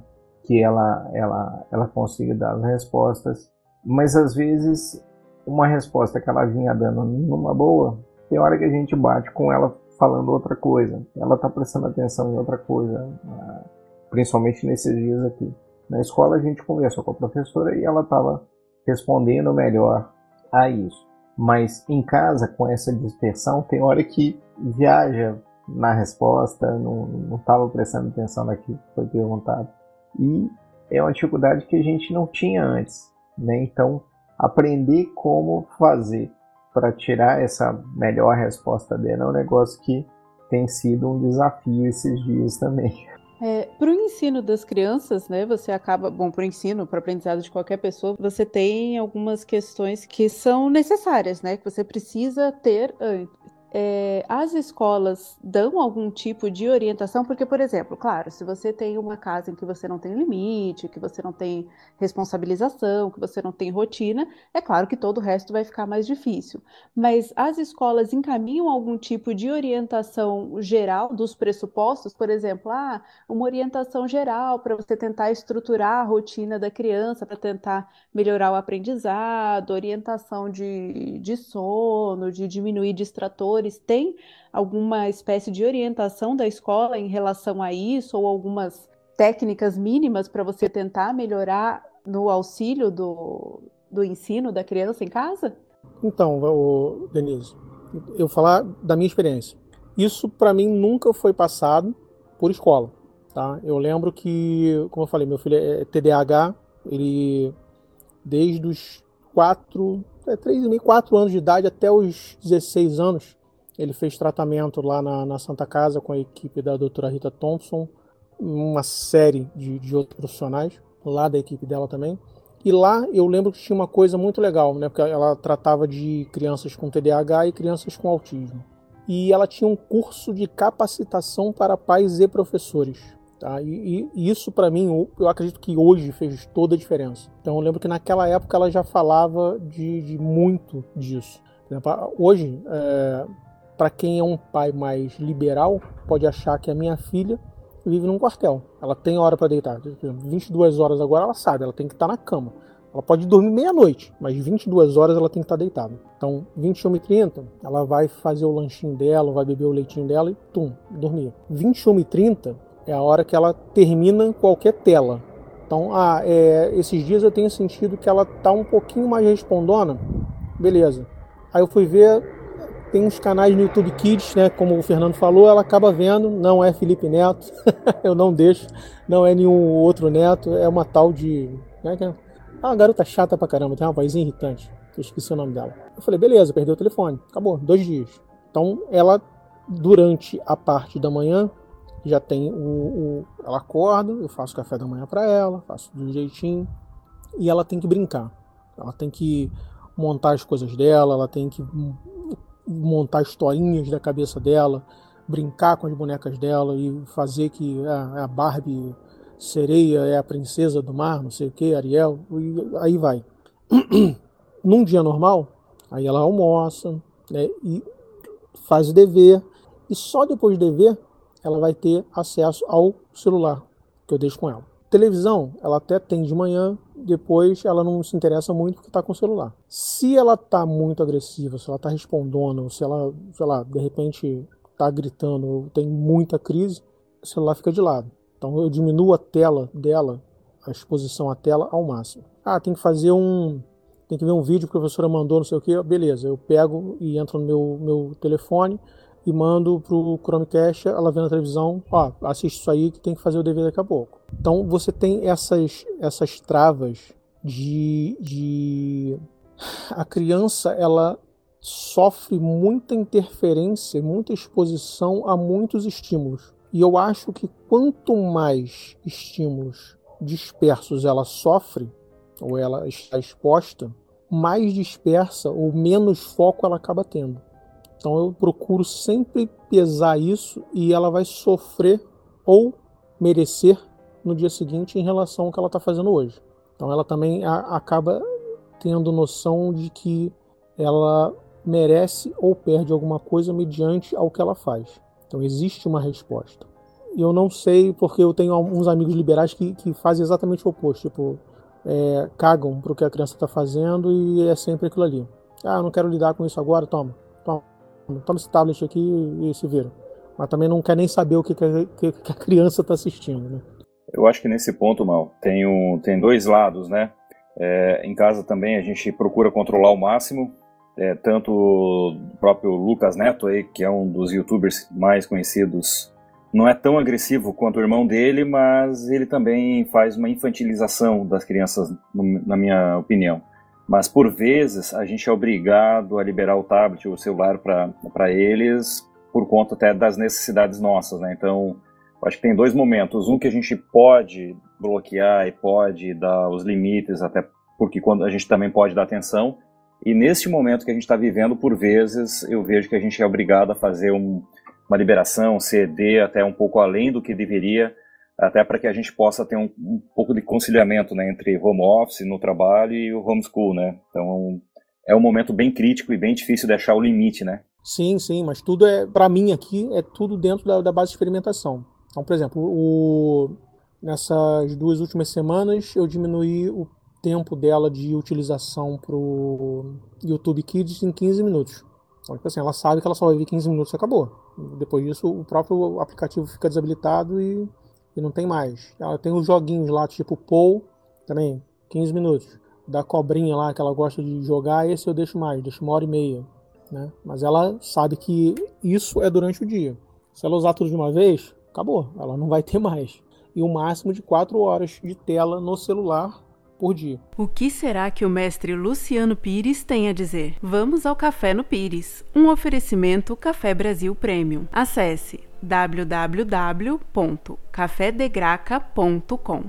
que ela, ela, ela consiga dar as respostas. Mas às vezes, uma resposta que ela vinha dando numa boa, tem hora que a gente bate com ela falando outra coisa. Ela está prestando atenção em outra coisa, ah, principalmente nesses dias aqui. Na escola a gente conversou com a professora e ela estava respondendo melhor a isso. Mas em casa, com essa dispersão, tem hora que viaja na resposta, não estava prestando atenção naquilo que foi perguntado. E é uma dificuldade que a gente não tinha antes. Né? Então, aprender como fazer para tirar essa melhor resposta dela é um negócio que tem sido um desafio esses dias também. É, para o ensino das crianças, né, você acaba, bom, para o ensino, para o aprendizado de qualquer pessoa, você tem algumas questões que são necessárias, né, que você precisa ter antes é, as escolas dão algum tipo de orientação? Porque, por exemplo, claro, se você tem uma casa em que você não tem limite, que você não tem responsabilização, que você não tem rotina, é claro que todo o resto vai ficar mais difícil. Mas as escolas encaminham algum tipo de orientação geral dos pressupostos? Por exemplo, ah, uma orientação geral para você tentar estruturar a rotina da criança, para tentar melhorar o aprendizado, orientação de, de sono, de diminuir distratores tem alguma espécie de orientação da escola em relação a isso ou algumas técnicas mínimas para você tentar melhorar no auxílio do, do ensino da criança em casa? Então, Denise, eu falar da minha experiência. Isso para mim nunca foi passado por escola, tá? Eu lembro que, como eu falei, meu filho é TDAH, ele desde os quatro, é, 3,5, 4 anos de idade até os 16 anos. Ele fez tratamento lá na, na Santa Casa com a equipe da doutora Rita Thompson, uma série de, de outros profissionais lá da equipe dela também. E lá eu lembro que tinha uma coisa muito legal, né? Porque ela tratava de crianças com TDAH e crianças com autismo. E ela tinha um curso de capacitação para pais e professores. Tá? E, e isso para mim, eu acredito que hoje fez toda a diferença. Então eu lembro que naquela época ela já falava de, de muito disso. Hoje, é, para quem é um pai mais liberal, pode achar que a minha filha vive num quartel. Ela tem hora para deitar. 22 horas agora ela sabe, ela tem que estar tá na cama. Ela pode dormir meia-noite, mas 22 horas ela tem que estar tá deitada. Então, 21 e 30, ela vai fazer o lanchinho dela, vai beber o leitinho dela e tum, dormir. 21 e 30 é a hora que ela termina qualquer tela. Então, ah, é, esses dias eu tenho sentido que ela tá um pouquinho mais respondona. Beleza. Aí eu fui ver, tem uns canais no YouTube Kids, né? Como o Fernando falou, ela acaba vendo, não é Felipe Neto, eu não deixo, não é nenhum outro neto, é uma tal de. Né, é uma garota chata pra caramba, tem uma vozinha irritante. Eu esqueci o nome dela. Eu falei, beleza, perdeu o telefone. Acabou, dois dias. Então ela, durante a parte da manhã, já tem o, o, ela acorda, eu faço café da manhã para ela, faço de um jeitinho e ela tem que brincar. Ela tem que montar as coisas dela, ela tem que montar historinhas da cabeça dela, brincar com as bonecas dela e fazer que a, a Barbie sereia é a princesa do mar, não sei o que, Ariel, e aí vai. Num dia normal, aí ela almoça né, e faz o dever, e só depois do dever ela vai ter acesso ao celular que eu deixo com ela. Televisão, ela até tem de manhã, depois ela não se interessa muito porque está com o celular. Se ela está muito agressiva, se ela está respondendo, se ela, sei lá, de repente está gritando ou tem muita crise, o celular fica de lado. Então eu diminuo a tela dela, a exposição à tela ao máximo. Ah, tem que fazer um. Tem que ver um vídeo que a professora mandou, não sei o que. Beleza, eu pego e entro no meu, meu telefone e mando pro Chromecast, ela vê na televisão, ó, assiste isso aí que tem que fazer o dever daqui a pouco. Então você tem essas, essas travas de, de... a criança ela sofre muita interferência, muita exposição a muitos estímulos. E eu acho que quanto mais estímulos dispersos ela sofre, ou ela está exposta, mais dispersa ou menos foco ela acaba tendo. Então eu procuro sempre pesar isso e ela vai sofrer ou merecer no dia seguinte em relação ao que ela está fazendo hoje. Então ela também acaba tendo noção de que ela merece ou perde alguma coisa mediante ao que ela faz. Então existe uma resposta. E eu não sei porque eu tenho alguns amigos liberais que, que fazem exatamente o oposto. Tipo, é, cagam para o que a criança está fazendo e é sempre aquilo ali. Ah, eu não quero lidar com isso agora, toma toma esse tablet aqui e se vira. Mas também não quer nem saber o que, que, que a criança está assistindo, né? Eu acho que nesse ponto, Mal, tem, um, tem dois lados, né? É, em casa também a gente procura controlar ao máximo, é, tanto o próprio Lucas Neto, aí, que é um dos youtubers mais conhecidos, não é tão agressivo quanto o irmão dele, mas ele também faz uma infantilização das crianças, na minha opinião mas por vezes a gente é obrigado a liberar o tablet ou o celular para eles por conta até das necessidades nossas, né? Então, acho que tem dois momentos. Um que a gente pode bloquear e pode dar os limites, até porque quando a gente também pode dar atenção. E nesse momento que a gente está vivendo, por vezes, eu vejo que a gente é obrigado a fazer um, uma liberação, ceder até um pouco além do que deveria, até para que a gente possa ter um, um, pouco de conciliamento né, entre home office no trabalho e o homeschool, né? Então é um momento bem crítico e bem difícil de achar o limite, né? Sim, sim, mas tudo é, para mim aqui, é tudo dentro da, da, base de experimentação. Então, por exemplo, o, nessas duas últimas semanas eu diminuí o tempo dela de utilização para o YouTube Kids em 15 minutos. Então, tipo assim, ela sabe que ela só vai ver 15 minutos e acabou. Depois disso, o próprio aplicativo fica desabilitado e e não tem mais. Ela tem os joguinhos lá, tipo Pou, também, 15 minutos. Da cobrinha lá que ela gosta de jogar, esse eu deixo mais, deixo uma hora e meia. Né? Mas ela sabe que isso é durante o dia. Se ela usar tudo de uma vez, acabou, ela não vai ter mais. E o máximo de 4 horas de tela no celular por dia. O que será que o mestre Luciano Pires tem a dizer? Vamos ao Café no Pires, um oferecimento Café Brasil Premium. Acesse www.cafedegraca.com.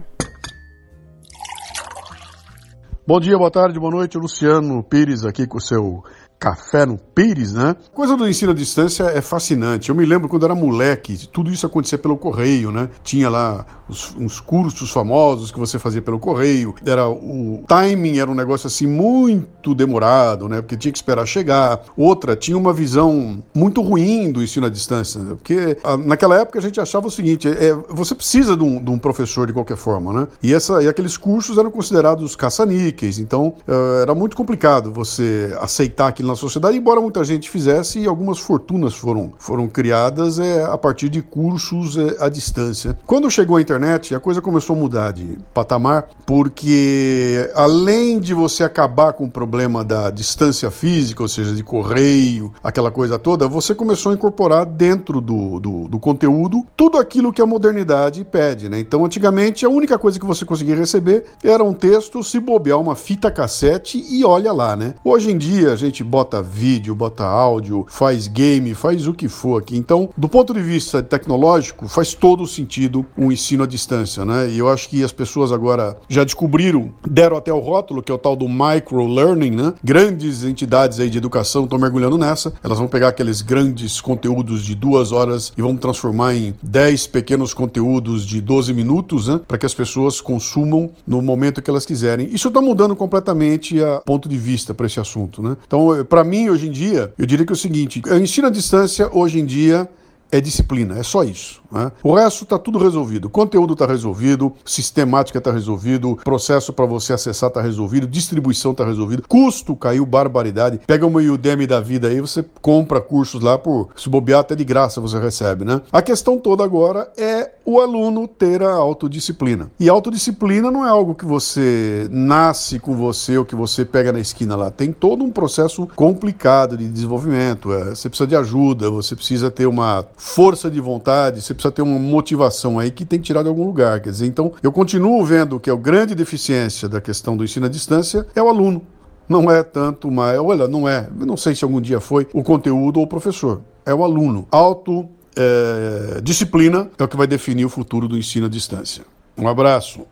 Bom dia, boa tarde, boa noite. Luciano Pires aqui com o seu café no Pires, né? Coisa do ensino à distância é fascinante. Eu me lembro quando era moleque, tudo isso acontecia pelo correio, né? Tinha lá os, uns cursos famosos que você fazia pelo correio. Era o timing era um negócio assim muito demorado, né? Porque tinha que esperar chegar. Outra tinha uma visão muito ruim do ensino à distância, né? porque a, ah, naquela época a gente achava o seguinte: é, você precisa de um, de um, professor de qualquer forma, né? E essa e aqueles cursos eram considerados caça-níqueis, então uh, era muito complicado você aceitar aquilo na sociedade, embora muita gente fizesse e algumas fortunas foram foram criadas é, a partir de cursos é, à distância. Quando chegou a internet a coisa começou a mudar de patamar, porque além de você acabar com o problema da distância física, ou seja, de correio, aquela coisa toda, você começou a incorporar dentro do, do, do conteúdo tudo aquilo que a modernidade pede. Né? Então, antigamente, a única coisa que você conseguia receber era um texto, se bobear uma fita cassete e olha lá. Né? Hoje em dia, a gente bota vídeo, bota áudio, faz game, faz o que for aqui. Então, do ponto de vista tecnológico, faz todo sentido um ensino distância, né? E eu acho que as pessoas agora já descobriram, deram até o rótulo, que é o tal do micro learning, né? Grandes entidades aí de educação estão mergulhando nessa. Elas vão pegar aqueles grandes conteúdos de duas horas e vão transformar em dez pequenos conteúdos de 12 minutos, né? Para que as pessoas consumam no momento que elas quiserem. Isso está mudando completamente a ponto de vista para esse assunto, né? Então, para mim, hoje em dia, eu diria que é o seguinte: ensino à distância, hoje em dia, é disciplina, é só isso. Né? O resto está tudo resolvido. Conteúdo está resolvido, sistemática está resolvido, processo para você acessar está resolvido, distribuição está resolvido, custo caiu barbaridade. Pega uma Udemy da vida aí, você compra cursos lá por se bobear até de graça você recebe, né? A questão toda agora é o aluno ter a autodisciplina. E autodisciplina não é algo que você nasce com você ou que você pega na esquina lá. Tem todo um processo complicado de desenvolvimento. É, você precisa de ajuda, você precisa ter uma força de vontade, você precisa ter uma motivação aí que tem que tirar de algum lugar. Quer dizer, então eu continuo vendo que a grande deficiência da questão do ensino à distância é o aluno. Não é tanto mais, olha, não é, não sei se algum dia foi o conteúdo ou o professor, é o aluno. Auto é, disciplina é o que vai definir o futuro do ensino à distância. Um abraço.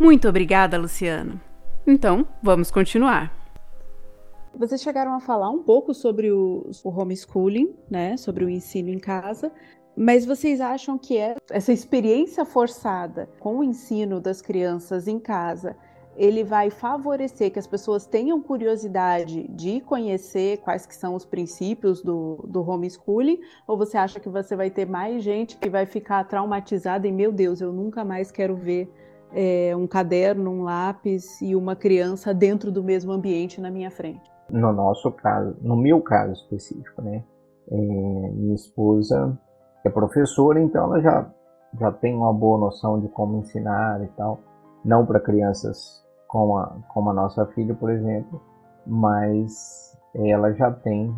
Muito obrigada, Luciano. Então, vamos continuar. Vocês chegaram a falar um pouco sobre o, o homeschooling, né? Sobre o ensino em casa. Mas vocês acham que é, essa experiência forçada com o ensino das crianças em casa, ele vai favorecer que as pessoas tenham curiosidade de conhecer quais que são os princípios do, do homeschooling? Ou você acha que você vai ter mais gente que vai ficar traumatizada e, meu Deus, eu nunca mais quero ver é, um caderno, um lápis e uma criança dentro do mesmo ambiente na minha frente? no nosso caso, no meu caso específico, né? É, minha esposa é professora, então ela já, já tem uma boa noção de como ensinar e tal. Não para crianças como a, como a nossa filha, por exemplo, mas ela já tem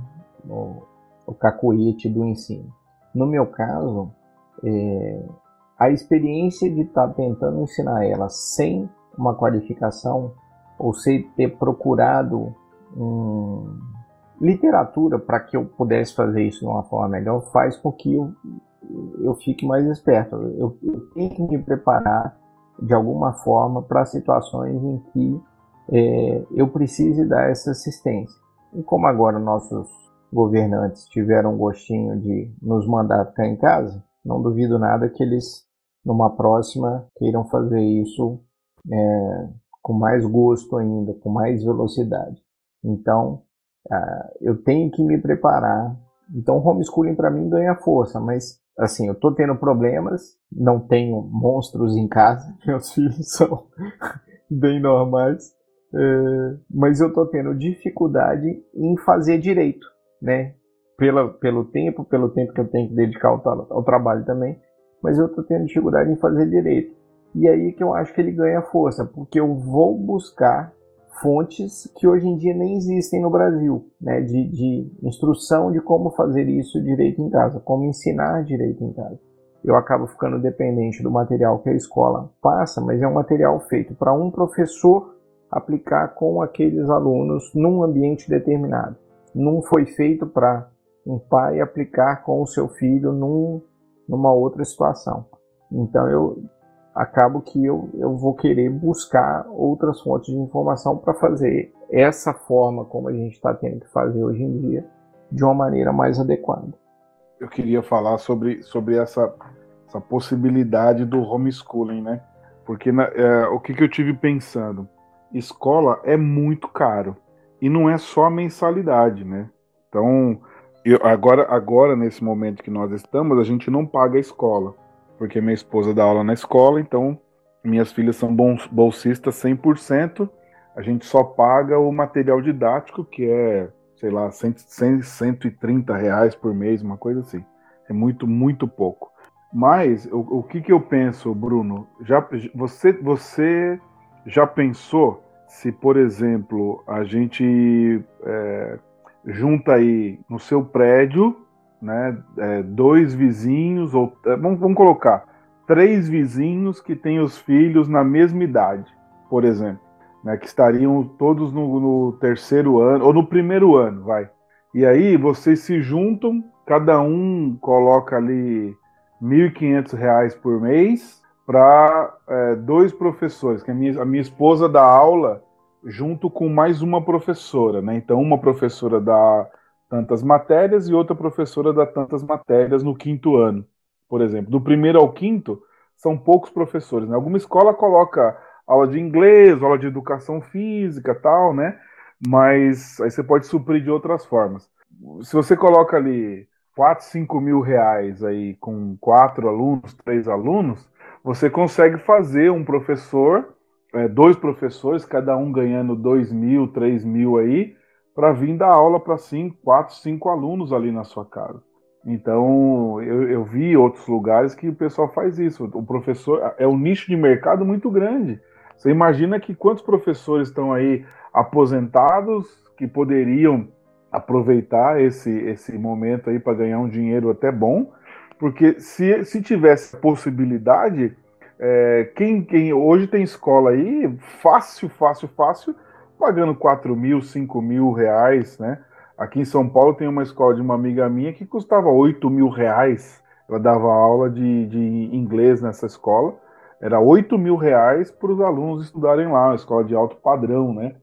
o, o do ensino. No meu caso, é, a experiência de estar tá tentando ensinar ela sem uma qualificação ou sem ter procurado um, literatura para que eu pudesse fazer isso de uma forma melhor faz com que eu, eu fique mais esperto. Eu, eu tenho que me preparar de alguma forma para situações em que é, eu precise dar essa assistência. E como agora nossos governantes tiveram um gostinho de nos mandar ficar em casa, não duvido nada que eles, numa próxima, queiram fazer isso é, com mais gosto ainda, com mais velocidade. Então, uh, eu tenho que me preparar. Então, homeschooling para mim ganha força, mas assim, eu estou tendo problemas, não tenho monstros em casa, meus filhos são bem normais, é, mas eu estou tendo dificuldade em fazer direito, né? Pela, pelo tempo, pelo tempo que eu tenho que dedicar ao, ao trabalho também, mas eu estou tendo dificuldade em fazer direito. E aí que eu acho que ele ganha força, porque eu vou buscar fontes que hoje em dia nem existem no Brasil, né, de, de instrução de como fazer isso direito em casa, como ensinar direito em casa. eu acabo ficando dependente do material que a escola passa, mas é um material feito para um professor aplicar com aqueles alunos num ambiente determinado. Não foi feito para um pai aplicar com o seu filho num, numa outra situação. Então eu acabo que eu, eu vou querer buscar outras fontes de informação para fazer essa forma como a gente está tendo que fazer hoje em dia de uma maneira mais adequada. Eu queria falar sobre, sobre essa, essa possibilidade do homeschooling, né? Porque na, é, o que, que eu tive pensando? Escola é muito caro e não é só a mensalidade, né? Então, eu, agora, agora, nesse momento que nós estamos, a gente não paga a escola, porque minha esposa dá aula na escola, então minhas filhas são bolsistas 100%, a gente só paga o material didático, que é, sei lá, 100, 100, 130 reais por mês, uma coisa assim. É muito, muito pouco. Mas o, o que, que eu penso, Bruno? Já, você, você já pensou se, por exemplo, a gente é, junta aí no seu prédio, né, é, dois vizinhos, ou é, vamos, vamos, colocar três vizinhos que têm os filhos na mesma idade, por exemplo, né, que estariam todos no, no terceiro ano, ou no primeiro ano, vai. E aí vocês se juntam, cada um coloca ali R$ 1.500 por mês para é, dois professores, que a minha, a minha esposa dá aula junto com mais uma professora, né? Então, uma professora dá tantas matérias e outra professora dá tantas matérias no quinto ano, por exemplo. Do primeiro ao quinto, são poucos professores. Né? Alguma escola coloca aula de inglês, aula de educação física, tal, né? Mas aí você pode suprir de outras formas. Se você coloca ali 4, 5 mil reais aí com quatro alunos, três alunos, você consegue fazer um professor é, dois professores, cada um ganhando dois mil, três mil aí, para vir dar aula para cinco, quatro, cinco alunos ali na sua casa. Então, eu, eu, vi outros lugares que o pessoal faz isso. O professor é um nicho de mercado muito grande. Você imagina que quantos professores estão aí aposentados que poderiam aproveitar esse, esse momento aí para ganhar um dinheiro até bom, porque se, se tivesse possibilidade, é, quem, quem hoje tem escola aí, fácil, fácil, fácil, pagando 4 mil, 5 mil reais, né? Aqui em São Paulo tem uma escola de uma amiga minha que custava 8 mil reais. Ela dava aula de, de inglês nessa escola. Era 8 mil reais para os alunos estudarem lá, uma escola de alto padrão, né?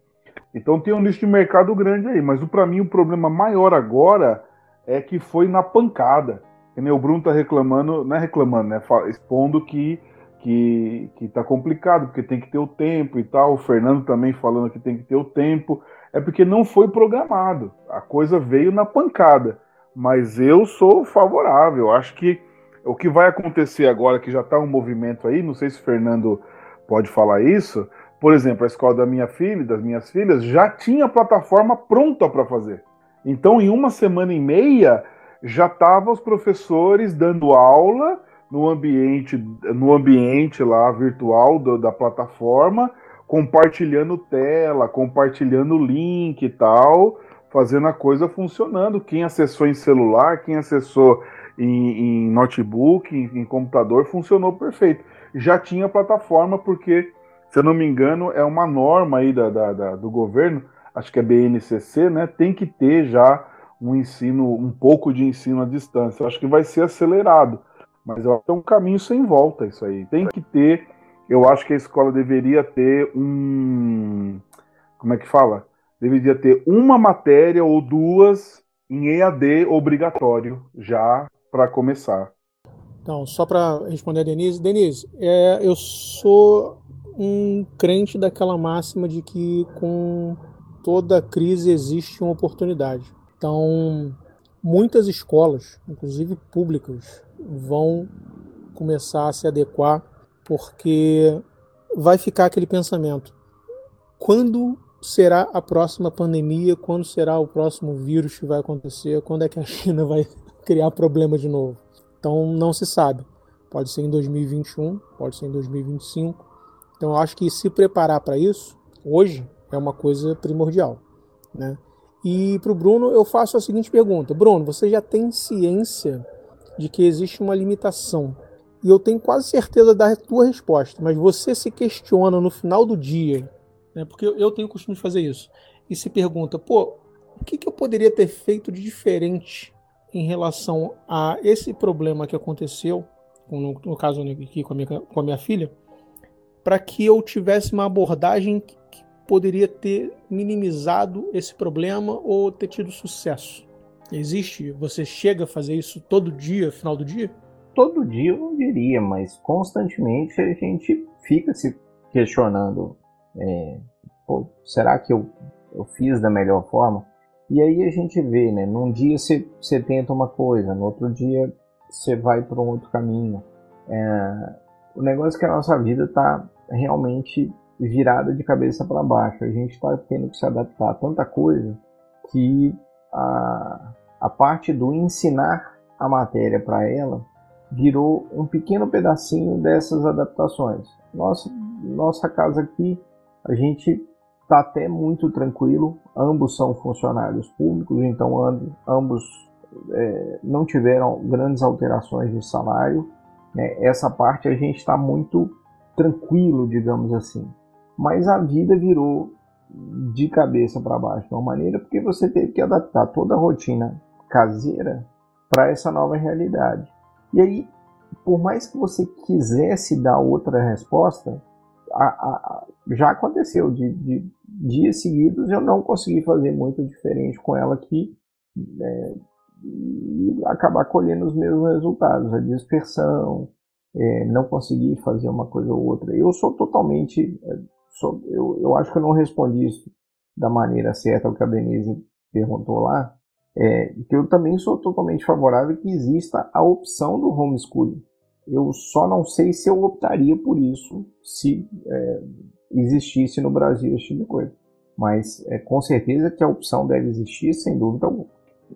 Então tem um nicho de mercado grande aí. Mas para mim o problema maior agora é que foi na pancada. O Bruno tá reclamando, não é reclamando, né? Expondo que que, que tá complicado, porque tem que ter o tempo e tal. O Fernando também falando que tem que ter o tempo. É porque não foi programado. A coisa veio na pancada. Mas eu sou favorável. Acho que o que vai acontecer agora, que já está um movimento aí, não sei se o Fernando pode falar isso. Por exemplo, a escola da minha filha, das minhas filhas, já tinha a plataforma pronta para fazer. Então, em uma semana e meia, já estavam os professores dando aula no ambiente, no ambiente lá virtual do, da plataforma, compartilhando tela, compartilhando link e tal, fazendo a coisa funcionando. Quem acessou em celular, quem acessou em, em notebook, em, em, computador, funcionou perfeito. Já tinha plataforma, porque, se eu não me engano, é uma norma aí da, da, da do governo, acho que é BNCC, né? Tem que ter já um ensino, um pouco de ensino à distância. Acho que vai ser acelerado. Mas eu acho que é um caminho sem volta isso aí. Tem que ter. Eu acho que a escola deveria ter um. Como é que fala? Deveria ter uma matéria ou duas em EAD obrigatório já para começar. Então, só para responder a Denise. Denise, é, eu sou um crente daquela máxima de que com toda crise existe uma oportunidade. Então, muitas escolas, inclusive públicas, vão começar a se adequar, porque vai ficar aquele pensamento: quando será a próxima pandemia? Quando será o próximo vírus que vai acontecer? Quando é que a China vai criar problema de novo? Então não se sabe. Pode ser em 2021, pode ser em 2025. Então eu acho que se preparar para isso hoje é uma coisa primordial, né? E para o Bruno eu faço a seguinte pergunta: Bruno, você já tem ciência de que existe uma limitação e eu tenho quase certeza da tua resposta, mas você se questiona no final do dia, né, porque eu tenho o costume de fazer isso, e se pergunta, pô, o que, que eu poderia ter feito de diferente em relação a esse problema que aconteceu, no, no caso aqui com a minha, com a minha filha, para que eu tivesse uma abordagem que, que poderia ter minimizado esse problema ou ter tido sucesso? Existe? Você chega a fazer isso todo dia, final do dia? Todo dia eu não diria, mas constantemente a gente fica se questionando: é, será que eu, eu fiz da melhor forma? E aí a gente vê, né? Num dia você, você tenta uma coisa, no outro dia você vai para um outro caminho. É, o negócio é que a nossa vida está realmente virada de cabeça para baixo. A gente está tendo que se adaptar a tanta coisa que a, a parte do ensinar a matéria para ela virou um pequeno pedacinho dessas adaptações. Nossa, nossa casa aqui, a gente está até muito tranquilo. Ambos são funcionários públicos, então ambos é, não tiveram grandes alterações de salário. Né? Essa parte a gente está muito tranquilo, digamos assim. Mas a vida virou de cabeça para baixo de uma maneira porque você teve que adaptar toda a rotina caseira para essa nova realidade. E aí, por mais que você quisesse dar outra resposta, a, a, já aconteceu de, de, dias seguidos eu não consegui fazer muito diferente com ela aqui é, e acabar colhendo os mesmos resultados, a dispersão, é, não conseguir fazer uma coisa ou outra. Eu sou totalmente, é, sou, eu, eu acho que eu não respondi isso da maneira certa o que a Denise perguntou lá, é, que eu também sou totalmente favorável que exista a opção do homeschooling. Eu só não sei se eu optaria por isso se é, existisse no Brasil esse tipo de coisa. Mas é, com certeza que a opção deve existir, sem dúvida alguma.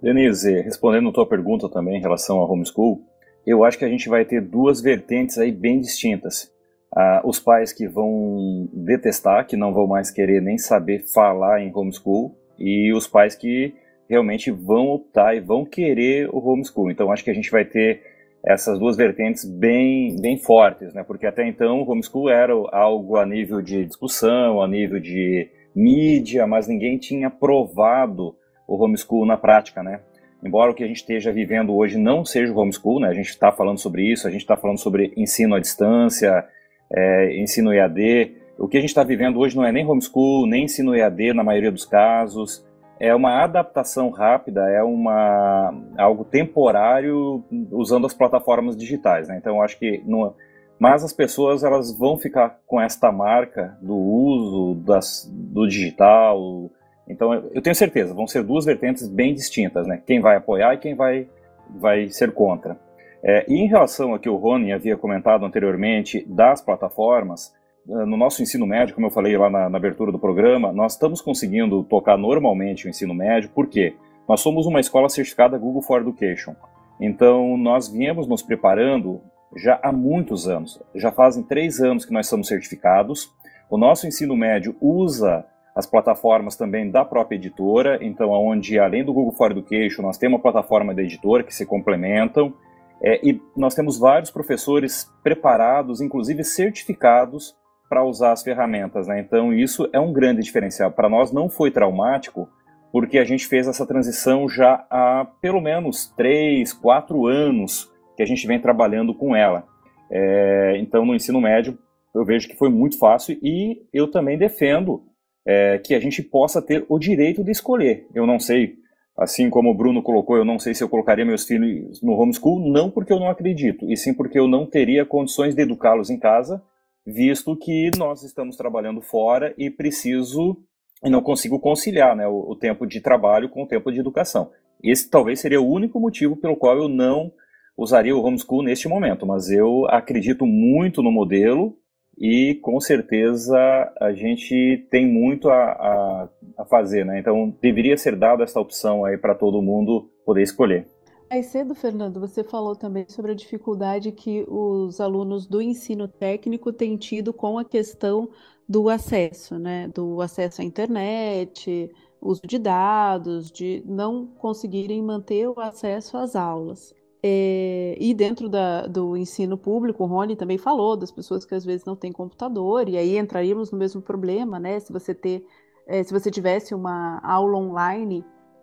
Denise, respondendo a tua pergunta também em relação ao homeschool, eu acho que a gente vai ter duas vertentes aí bem distintas. Ah, os pais que vão detestar, que não vão mais querer nem saber falar em homeschool, e os pais que realmente vão optar e vão querer o homeschool. Então acho que a gente vai ter essas duas vertentes bem, bem fortes, né? Porque até então o homeschool era algo a nível de discussão, a nível de mídia, mas ninguém tinha provado o homeschool na prática, né? Embora o que a gente esteja vivendo hoje não seja o homeschool, né? A gente está falando sobre isso, a gente está falando sobre ensino à distância, é, ensino EAD. O que a gente está vivendo hoje não é nem homeschool, nem ensino EAD na maioria dos casos é uma adaptação rápida, é uma algo temporário usando as plataformas digitais, né? Então acho que no, mas as pessoas elas vão ficar com esta marca do uso das, do digital. Então eu tenho certeza, vão ser duas vertentes bem distintas, né? Quem vai apoiar e quem vai vai ser contra. É, e em relação ao que o Rony havia comentado anteriormente das plataformas, no nosso ensino médio, como eu falei lá na, na, abertura do programa, nós estamos conseguindo tocar normalmente o ensino médio, por quê? Nós somos uma escola certificada Google for Education. Então, nós viemos nos preparando já há muitos anos. Já fazem três anos que nós somos certificados. O nosso ensino médio usa as plataformas também da própria editora, então, onde além do Google for Education, nós temos uma plataforma da editora que se complementam. É, e nós temos vários professores preparados, inclusive certificados, para usar as ferramentas, né? Então isso é um grande diferencial. Para nós não foi traumático, porque a gente fez essa transição já há pelo menos três, quatro anos que a gente vem trabalhando com ela. É, então no ensino médio eu vejo que foi muito fácil e eu também defendo é, que a gente possa ter o direito de escolher. Eu não sei, assim como o Bruno colocou, eu não sei se eu colocaria meus filhos no homeschool, não porque eu não acredito, e sim porque eu não teria condições de educá-los em casa visto que nós estamos trabalhando fora e preciso e não consigo conciliar né, o, o, tempo de trabalho com o tempo de educação. Esse talvez seria o único motivo pelo qual eu não usaria o homeschool neste momento, mas eu acredito muito no modelo e com certeza a gente tem muito a, a, a fazer, né? Então deveria ser dada essa opção aí para todo mundo poder escolher. Mais cedo, Fernando, você falou também sobre a dificuldade que os alunos do ensino técnico têm tido com a questão do acesso, né? Do acesso à internet, uso de dados, de não conseguirem manter o acesso às aulas. É, e dentro da, do ensino público, o Rony também falou das pessoas que às vezes não têm computador, e aí entraríamos no mesmo problema, né? Se você ter, é, se você tivesse uma aula online,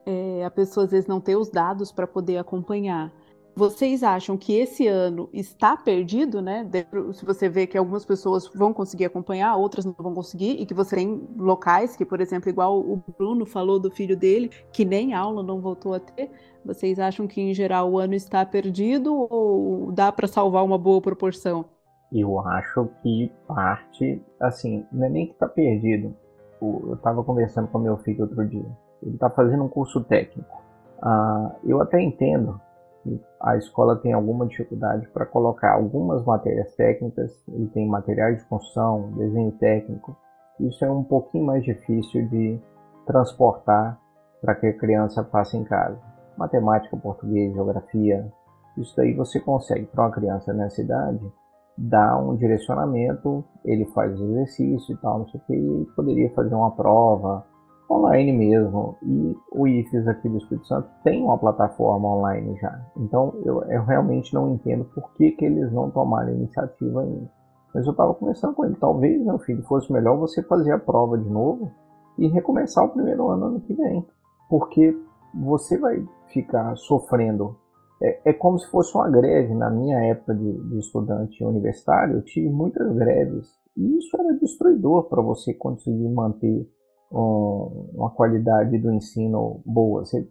é, a pessoa às vezes não ter os dados para poder acompanhar. Vocês acham que esse ano está perdido, né? Se você vê que algumas pessoas vão conseguir acompanhar, outras não vão conseguir, e que você tem locais que, por exemplo, igual o Bruno falou do filho dele, que nem aula não voltou a ter, vocês acham que em geral o ano está perdido ou dá para salvar uma boa proporção? Eu acho que parte, assim, não é nem que está perdido. Eu estava conversando com meu filho outro dia. Ele está fazendo um curso técnico. Ah, eu até entendo a escola tem alguma dificuldade para colocar algumas matérias técnicas, ele tem materiais de construção, desenho técnico. Isso é um pouquinho mais difícil de transportar para que a criança faça em casa. Matemática, português, geografia, isso daí você consegue para uma criança nessa idade dar um direcionamento, ele faz o exercício e tal, não sei o que, e poderia fazer uma prova, online mesmo. E o IFES aqui do Espírito Santo tem uma plataforma online já. Então eu, eu realmente não entendo por que, que eles não tomaram iniciativa ainda. Mas eu estava conversando com ele, talvez, meu filho, fosse melhor você fazer a prova de novo e recomeçar o primeiro ano ano que vem. Porque você vai ficar sofrendo. É, é como se fosse uma greve. Na minha época de, de estudante universitário, eu tive muitas greves. E isso era destruidor para você conseguir manter um, uma qualidade do ensino boa. Você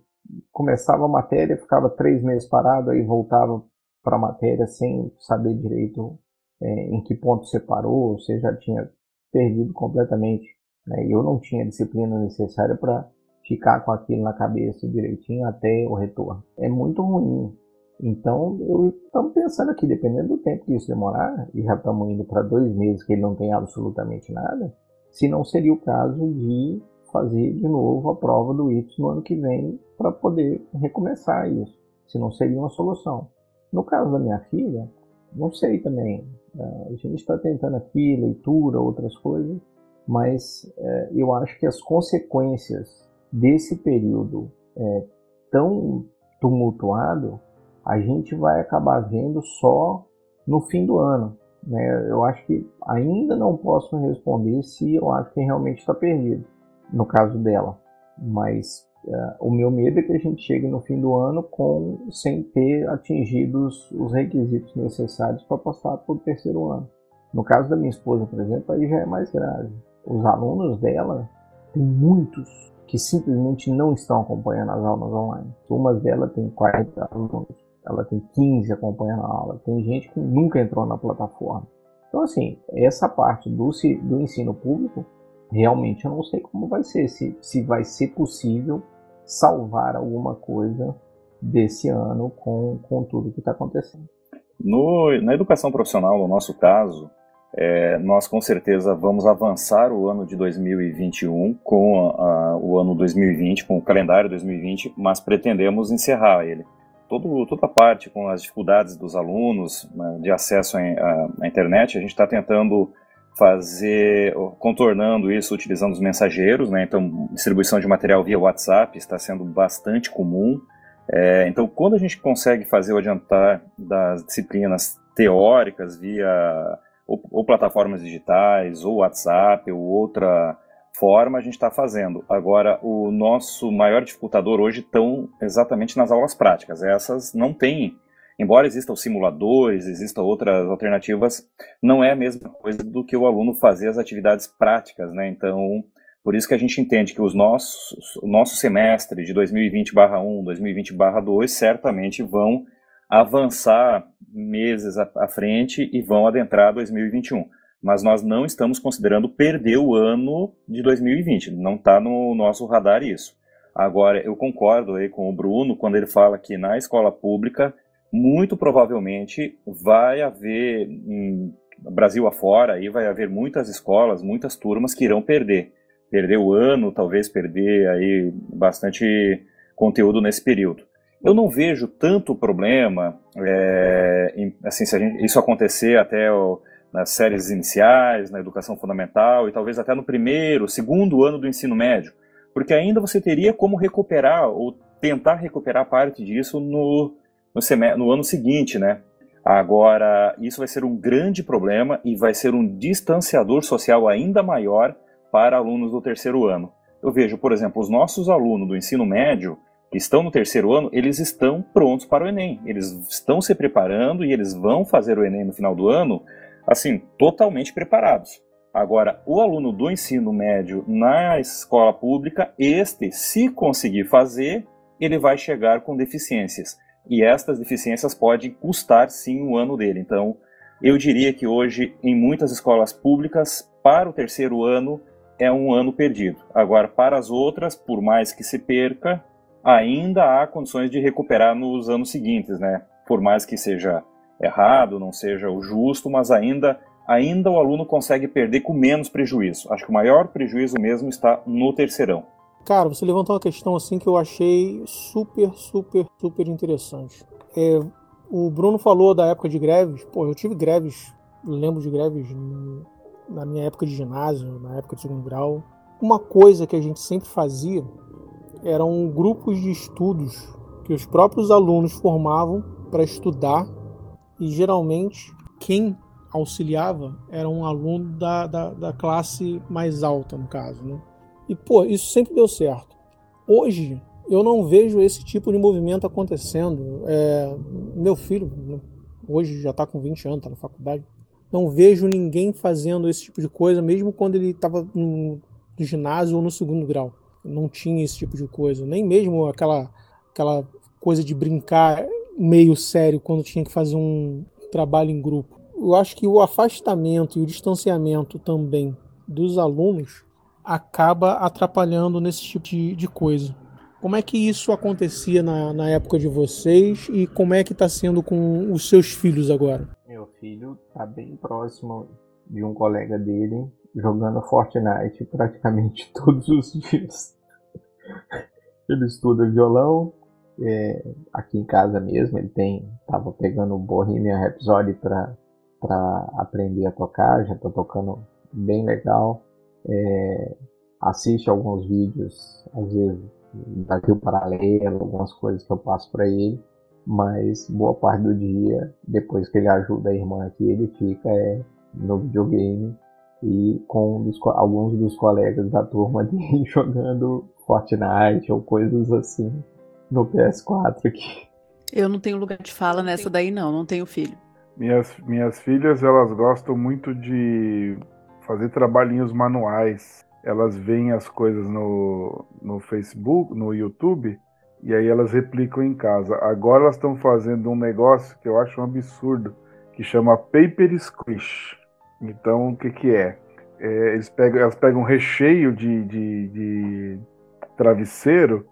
começava a matéria, ficava três meses parado, aí voltava para a matéria sem saber direito é, em que ponto você parou, você já tinha perdido completamente. Né? Eu não tinha disciplina necessária para ficar com aquilo na cabeça direitinho até o retorno. É muito ruim. Então, eu estamos pensando aqui, dependendo do tempo que isso demorar, e já estamos indo para dois meses que ele não tem absolutamente nada, se não seria o caso de fazer de novo a prova do Y no ano que vem para poder recomeçar isso. Se não seria uma solução. No caso da minha filha, não sei também. É, a gente está tentando aqui leitura, outras coisas, mas é, eu acho que as consequências desse período é, tão tumultuado a gente vai acabar vendo só no fim do ano. Né? Eu acho que ainda não posso responder se eu acho que realmente está perdido, no caso dela. Mas uh, o meu medo é que a gente chegue no fim do ano com sem ter atingido os, os requisitos necessários para passar para o terceiro ano. No caso da minha esposa, por exemplo, aí já é mais grave. Os alunos dela, tem muitos que simplesmente não estão acompanhando as aulas online. Turmas dela tem 40 alunos ela tem 15 acompanhando a aula, tem gente que nunca entrou na plataforma. Então, assim, essa parte do, do ensino público, realmente eu não sei como vai ser, se, se vai ser possível salvar alguma coisa desse ano com, com tudo que está acontecendo. No, na educação profissional, no nosso caso, é, nós com certeza vamos avançar o ano de 2021 com a, a, o ano 2020, com o calendário 2020, mas pretendemos encerrar ele todo, toda a parte com as dificuldades dos alunos né, de acesso à, internet, a gente está tentando fazer, contornando isso utilizando os mensageiros, né? Então, distribuição de material via WhatsApp está sendo bastante comum. É, então, quando a gente consegue fazer o adiantar das disciplinas teóricas via ou, ou plataformas digitais, ou WhatsApp, ou outra forma a gente está fazendo. Agora, o nosso maior dificultador hoje estão exatamente nas aulas práticas. Essas não têm, embora existam simuladores, existam outras alternativas, não é a mesma coisa do que o aluno fazer as atividades práticas, né? Então, por isso que a gente entende que os nossos, o nosso semestre de 2020/1, 2020/2 certamente vão avançar meses à, frente e vão adentrar 2021 mas nós não estamos considerando perder o ano de 2020. Não está no nosso radar isso. Agora, eu concordo aí com o Bruno quando ele fala que na escola pública, muito provavelmente vai haver, em Brasil afora, aí vai haver muitas escolas, muitas turmas que irão perder. Perder o ano, talvez perder aí bastante conteúdo nesse período. Eu não vejo tanto problema, é, em, assim, se gente, isso acontecer até o, nas séries iniciais, na educação fundamental e talvez até no primeiro, segundo ano do ensino médio, porque ainda você teria como recuperar ou tentar recuperar parte disso no, no, no ano seguinte, né? Agora, isso vai ser um grande problema e vai ser um distanciador social ainda maior para alunos do terceiro ano. Eu vejo, por exemplo, os nossos alunos do ensino médio que estão no terceiro ano, eles estão prontos para o Enem. Eles estão se preparando e eles vão fazer o Enem no final do ano, assim, totalmente preparados. Agora, o aluno do ensino médio na escola pública, este, se conseguir fazer, ele vai chegar com deficiências. E estas deficiências podem custar sim o ano dele. Então, eu diria que hoje, em muitas escolas públicas, para o terceiro ano, é um ano perdido. Agora, para as outras, por mais que se perca, ainda há condições de recuperar nos anos seguintes, né? Por mais que seja errado, não seja o justo, mas ainda ainda o aluno consegue perder com menos prejuízo. Acho que o maior prejuízo mesmo está no terceirão. Cara, você levantou uma questão assim que eu achei super, super, super interessante. É, o Bruno falou da época de greves. Pô, eu tive greves, lembro de greves na minha época de ginásio, na época de segundo grau. Uma coisa que a gente sempre fazia eram grupos de estudos que os próprios alunos formavam para estudar e geralmente quem auxiliava era um aluno da, da, da, classe mais alta, no caso. Né? E, pô, isso sempre deu certo. Hoje, eu não vejo esse tipo de movimento acontecendo. É, meu filho, né, hoje já está com 20 anos, está na faculdade. Não vejo ninguém fazendo esse tipo de coisa, mesmo quando ele estava no ginásio ou no segundo grau não tinha esse tipo de coisa, nem mesmo aquela, aquela coisa de brincar meio sério quando tinha que fazer um trabalho em grupo. Eu acho que o afastamento e o distanciamento também dos alunos acaba atrapalhando nesse tipo de, de coisa. Como é que isso acontecia na, na época de vocês e como é que está sendo com os seus filhos agora? Meu filho está bem próximo de um colega dele jogando Fortnite praticamente todos os dias. ele estuda violão, é, aqui em casa mesmo, ele tem, tava pegando o Bohemian Rhapsody para para aprender a tocar, já tá tocando bem legal. É, assiste alguns vídeos, às vezes Brasil Paralelo, algumas coisas que eu passo para ele, mas boa parte do dia, depois que ele ajuda a irmã aqui, ele fica é, no videogame e com dos, alguns dos colegas da turma dele jogando Fortnite ou coisas assim no PS4 aqui. Eu não tenho lugar de fala nessa daí não, não tenho filho. Minhas, minhas filhas, elas gostam muito de fazer trabalhinhos manuais. Elas veem as coisas no, no Facebook, no YouTube, e aí elas replicam em casa. Agora elas estão fazendo um negócio que eu acho um absurdo, que chama Paper Squish. Então, o que, que é? é eles pegam, elas pegam um recheio de, de, de travesseiro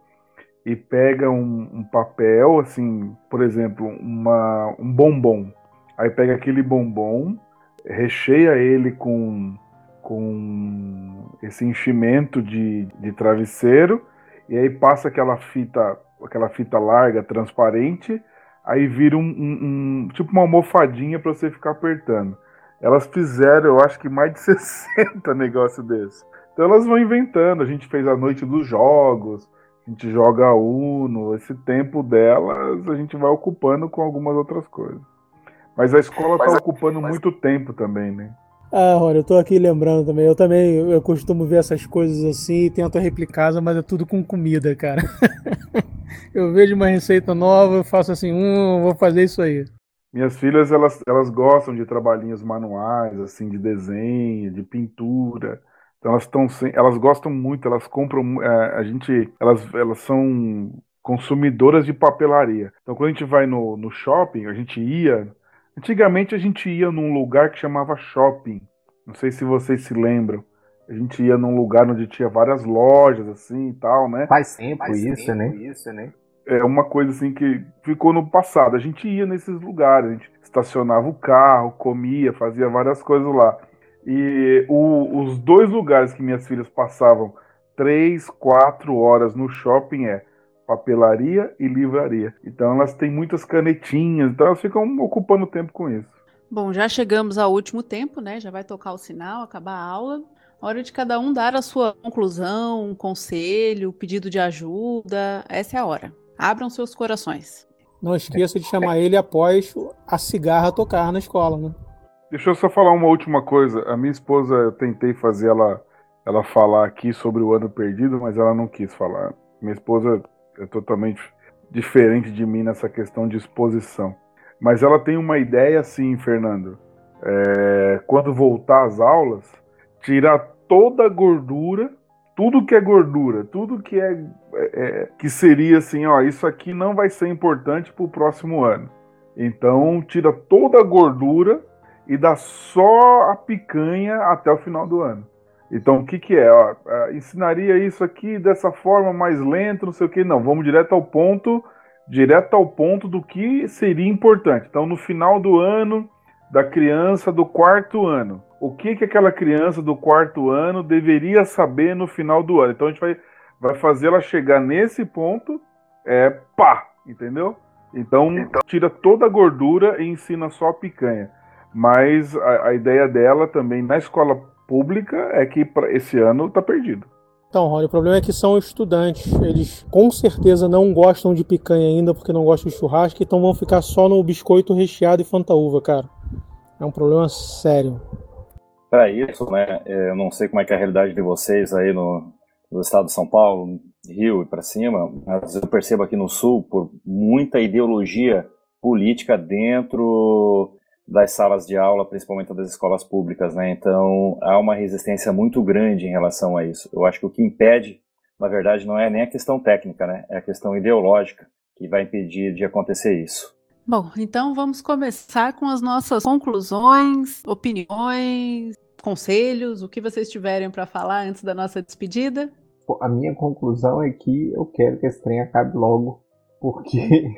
e pega um, um, papel, assim, por exemplo, uma, um bombom. Aí pega aquele bombom, recheia ele com, com esse enchimento de, de travesseiro e aí passa aquela fita, aquela fita larga, transparente, aí vira um, um, um tipo uma almofadinha para você ficar apertando. Elas fizeram, eu acho que mais de 60 negócios desse. Então elas vão inventando. A gente fez a noite dos jogos, a gente joga Uno. Esse tempo delas a gente vai ocupando com algumas outras coisas. Mas a escola está ocupando mas... muito tempo também, né? Ah, olha, eu tô aqui lembrando também. Eu também eu costumo ver essas coisas assim e tento replicar, mas é tudo com comida, cara. eu vejo uma receita nova, eu faço assim, hum, vou fazer isso aí. Minhas filhas, elas, elas gostam de trabalhinhos manuais, assim, de desenho, de pintura. Então elas estão elas gostam muito, elas compram é, a gente, elas, elas são consumidoras de papelaria. Então quando a gente vai no, no shopping, a gente ia, antigamente a gente ia num lugar que chamava shopping. Não sei se vocês se lembram. A gente ia num lugar onde tinha várias lojas assim e tal, né? Faz tempo Faz isso, tempo né? Isso, né? É uma coisa assim que ficou no passado. A gente ia nesses lugares, a gente estacionava o carro, comia, fazia várias coisas lá. E o, os dois lugares que minhas filhas passavam três, quatro horas no shopping é papelaria e livraria. Então elas têm muitas canetinhas, então elas ficam ocupando tempo com isso. Bom, já chegamos ao último tempo, né? Já vai tocar o sinal, acabar a aula. Hora de cada um dar a sua conclusão, um conselho, pedido de ajuda. Essa é a hora. Abram seus corações. Não esqueça de chamar ele após a cigarra tocar na escola, né? Deixa eu só falar uma última coisa. A minha esposa, eu tentei fazer ela, ela falar aqui sobre o ano perdido, mas ela não quis falar. Minha esposa é totalmente diferente de mim nessa questão de exposição. Mas ela tem uma ideia assim, Fernando. É, quando voltar às aulas, tirar toda a gordura, tudo que é gordura, tudo que é, é que seria assim, ó, isso aqui não vai ser importante para o próximo ano. Então tira toda a gordura e dá só a picanha até o final do ano. Então o que que é? Ó, é, ensinaria isso aqui dessa forma mais lento, não sei o que. Não, vamos direto ao ponto, direto ao ponto do que seria importante. Então no final do ano da criança do quarto ano. O que, que aquela criança do quarto ano deveria saber no final do ano? Então a gente vai, vai fazer ela chegar nesse ponto, é pá, entendeu? Então, então tira toda a gordura e ensina só a picanha. Mas a, a ideia dela também na escola pública é que pra, esse ano tá perdido. Então, Rony, o problema é que são estudantes. Eles com certeza não gostam de picanha ainda porque não gostam de churrasco, então vão ficar só no biscoito recheado e fantaúva, cara. É um problema sério. Para isso, né, é, eu não sei como é, é a realidade de vocês aí no, no estado de São Paulo, Rio e para cima, mas eu percebo aqui no Sul, por muita ideologia política dentro das salas de aula, principalmente das escolas públicas, né? Então há uma resistência muito grande em relação a isso. Eu acho que o que impede, na verdade, não é nem a questão técnica, né? É a questão ideológica que vai impedir de acontecer isso. Bom, então vamos começar com as nossas conclusões, opiniões, conselhos, o que vocês tiverem para falar antes da nossa despedida. A minha conclusão é que eu quero que esse trem acabe logo, porque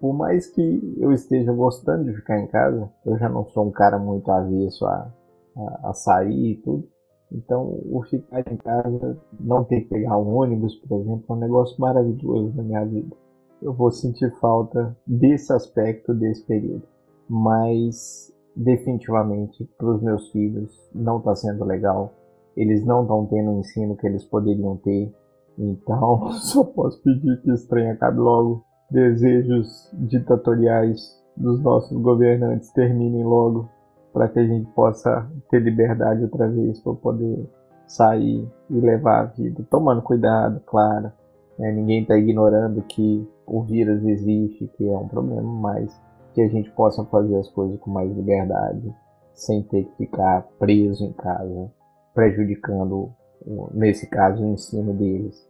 por mais que eu esteja gostando de ficar em casa, eu já não sou um cara muito avesso a, a, a sair e tudo. Então, o ficar em casa, não ter que pegar um ônibus, por exemplo, é um negócio maravilhoso na minha vida eu vou sentir falta desse aspecto desse período. Mas definitivamente para os meus filhos não está sendo legal. Eles não estão tendo o ensino que eles poderiam ter. Então só posso pedir que esse trem acabe logo. Desejos ditatoriais dos nossos governantes terminem logo para que a gente possa ter liberdade outra vez para poder sair e levar a vida, tomando cuidado, claro. É, ninguém está ignorando que o vírus existe, que é um problema, mas que a gente possa fazer as coisas com mais liberdade, sem ter que ficar preso em casa, prejudicando, nesse caso, o ensino deles,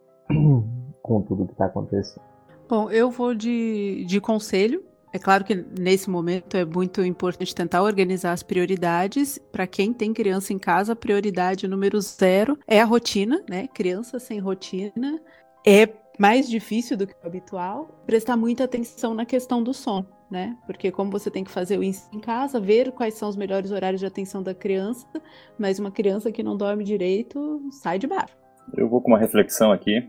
com tudo que está acontecendo. Bom, eu vou de, de conselho. É claro que nesse momento é muito importante tentar organizar as prioridades. Para quem tem criança em casa, a prioridade número zero é a rotina, né? Criança sem rotina é mais difícil do que o habitual, prestar muita atenção na questão do sono, né? Porque como você tem que fazer o ensino em casa, ver quais são os melhores horários de atenção da criança, mas uma criança que não dorme direito sai de baixo. Eu vou com uma reflexão aqui,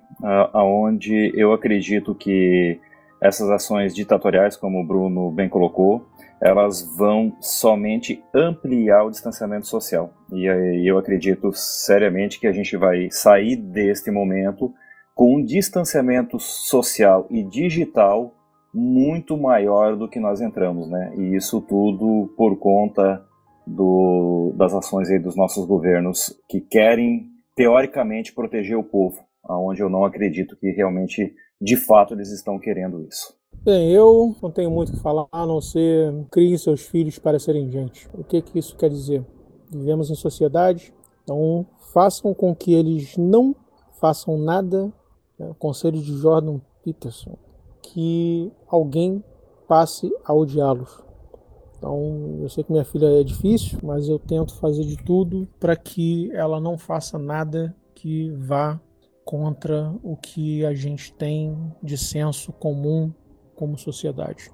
aonde eu acredito que essas ações ditatoriais, como o Bruno bem colocou, elas vão somente ampliar o distanciamento social. E eu acredito seriamente que a gente vai sair deste momento com um distanciamento social e digital muito maior do que nós entramos, né? E isso tudo por conta do, das ações aí dos nossos governos que querem teoricamente proteger o povo, aonde eu não acredito que realmente, de fato, eles estão querendo isso. Bem, eu não tenho muito o que falar a não ser criem seus filhos para serem gente. O que que isso quer dizer? Vivemos em sociedade, então façam com que eles não façam nada né, o conselho de Jordan Peterson, que alguém passe a odiá-los. Então, eu sei que minha filha é difícil, mas eu tento fazer de tudo para que ela não faça nada que vá contra o que a gente tem de senso comum como sociedade.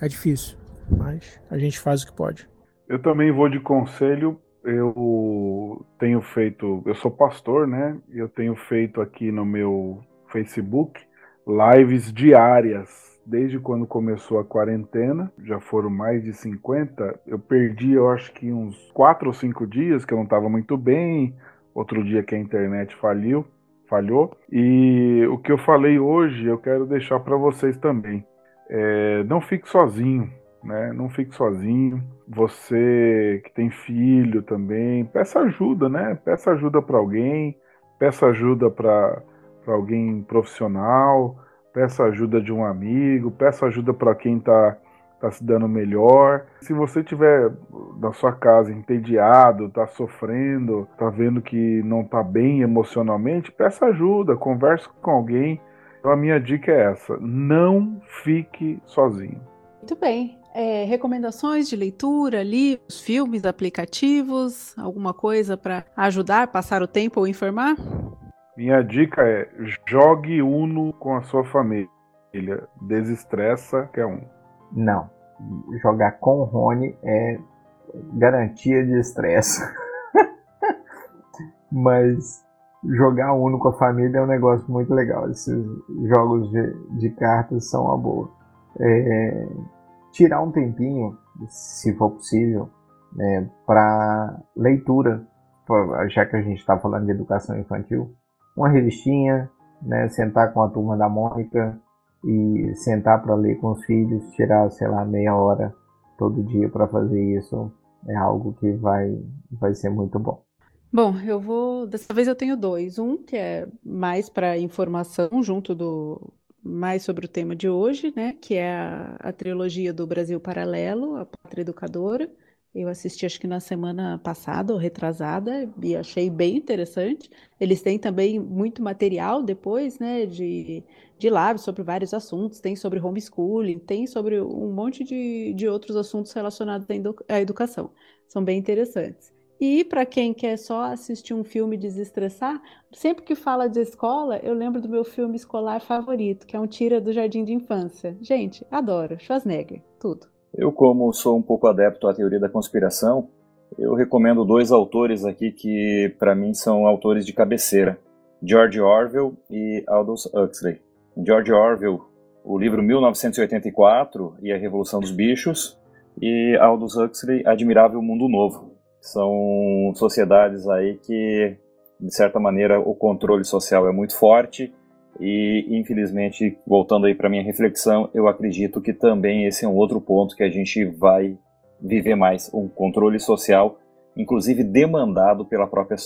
É difícil, mas a gente faz o que pode. Eu também vou de conselho. Eu tenho feito, eu sou pastor, né? Eu tenho feito aqui no meu Facebook, lives diárias. Desde quando começou a quarentena, já foram mais de 50. Eu perdi, eu acho que uns 4 ou 5 dias que eu não estava muito bem. Outro dia que a internet faliu, falhou. E o que eu falei hoje, eu quero deixar para vocês também. é, não fique sozinho, né? Não fique sozinho. Você que tem filho também, peça ajuda, né? Peça ajuda para alguém, peça ajuda para alguém profissional, peça ajuda de um amigo, peça ajuda para quem está tá se dando melhor. Se você tiver na sua casa entediado, está sofrendo, está vendo que não está bem emocionalmente, peça ajuda, converse com alguém. Então a minha dica é essa: não fique sozinho. Muito bem. É, recomendações de leitura, livros, filmes, aplicativos, alguma coisa para ajudar, passar o tempo ou informar? Minha dica é jogue Uno com a sua família. Desestressa, que é um. Não. Jogar com o Rony é garantia de estresse. Mas jogar Uno com a família é um negócio muito legal. Esses jogos de, de cartas são uma boa. É, tirar um tempinho, se for possível, é, para leitura, já que a gente está falando de educação infantil, uma revistinha, né, sentar com a turma da Mônica e sentar para ler com os filhos, tirar, sei lá, meia hora todo dia para fazer isso, é algo que vai, vai ser muito bom. Bom, eu vou. Dessa vez eu tenho dois. Um que é mais para informação, junto do. Mais sobre o tema de hoje, né? Que é a, a trilogia do Brasil Paralelo, a Pátria Educadora. Eu assisti acho que na semana passada ou retrasada e achei bem interessante. Eles têm também muito material depois, né, de, de lives sobre vários assuntos. Tem sobre homeschooling, tem sobre um monte de, de outros assuntos relacionados à educação. São bem interessantes. E para quem quer só assistir um filme e desestressar, sempre que fala de escola, eu lembro do meu filme escolar favorito, que é um Tira do Jardim de Infância. Gente, adoro. Schwarzenegger, tudo. Eu, como sou um pouco adepto à teoria da conspiração, eu recomendo dois autores aqui que, para mim, são autores de cabeceira: George Orwell e Aldous Huxley. George Orwell, o livro 1984 e a Revolução dos Bichos, e Aldous Huxley, Admirável Mundo Novo. São sociedades aí que, de certa maneira, o controle social é muito forte e, infelizmente, voltando aí para minha reflexão, eu acredito que também esse é um outro ponto que a gente vai viver mais, um controle social, inclusive demandado pela própria,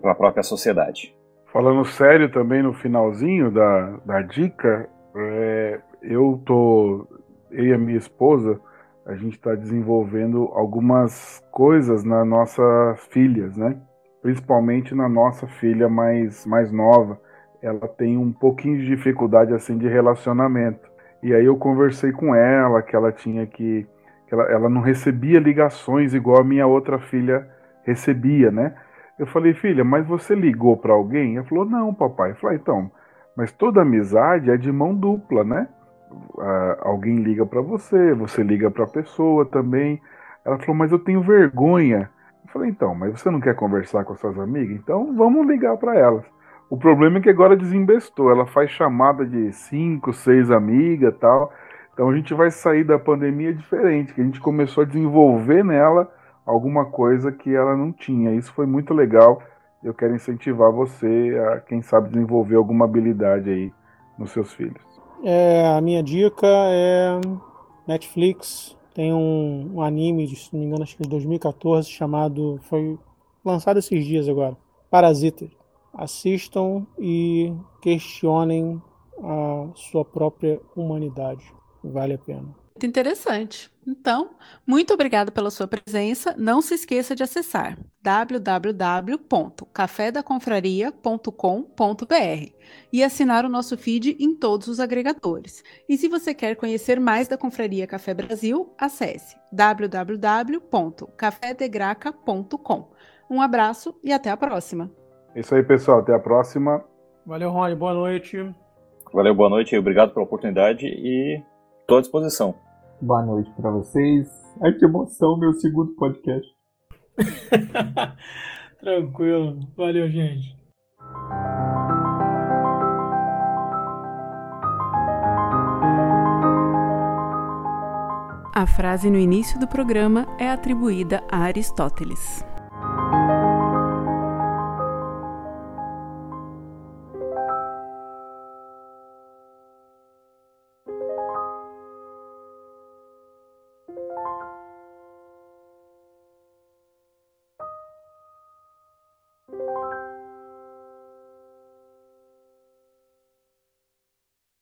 pela própria sociedade. Falando sério também no finalzinho da, da dica, é, eu tô, eu e a minha esposa, a gente está desenvolvendo algumas coisas nas nossas filhas, né? Principalmente na nossa filha mais, mais nova ela tem um pouquinho de dificuldade assim de relacionamento. E aí eu conversei com ela que ela tinha que, que ela, ela não recebia ligações igual a minha outra filha recebia, né? Eu falei, filha, mas você ligou para alguém? Ela falou, não, papai. Eu falei, ah, então, mas toda amizade é de mão dupla, né? Ah, alguém liga para você, você liga para a pessoa também. Ela falou, mas eu tenho vergonha. Eu falei, então, mas você não quer conversar com as suas amigas? Então vamos ligar para elas. O problema é que agora desembestou. Ela faz chamada de cinco, seis amigas tal. Então a gente vai sair da pandemia diferente, que a gente começou a desenvolver nela alguma coisa que ela não tinha. Isso foi muito legal. Eu quero incentivar você a, quem sabe, desenvolver alguma habilidade aí nos seus filhos. É, a minha dica é Netflix. Tem um, um anime, se não me engano, acho que de 2014, chamado. Foi lançado esses dias agora. Parasita assistam e questionem a sua própria humanidade. Vale a pena. Muito interessante. Então, muito obrigada pela sua presença. Não se esqueça de acessar www.cafedaconfraria.com.br e assinar o nosso feed em todos os agregadores. E se você quer conhecer mais da Confraria Café Brasil, acesse www.cafedegraca.com. Um abraço e até a próxima. É isso aí, pessoal. Até a próxima. Valeu, Rony. Boa noite. Valeu, boa noite. Obrigado pela oportunidade e estou à disposição. Boa noite para vocês. Ai, que emoção, meu segundo podcast. Tranquilo. Valeu, gente. A frase no início do programa é atribuída a Aristóteles.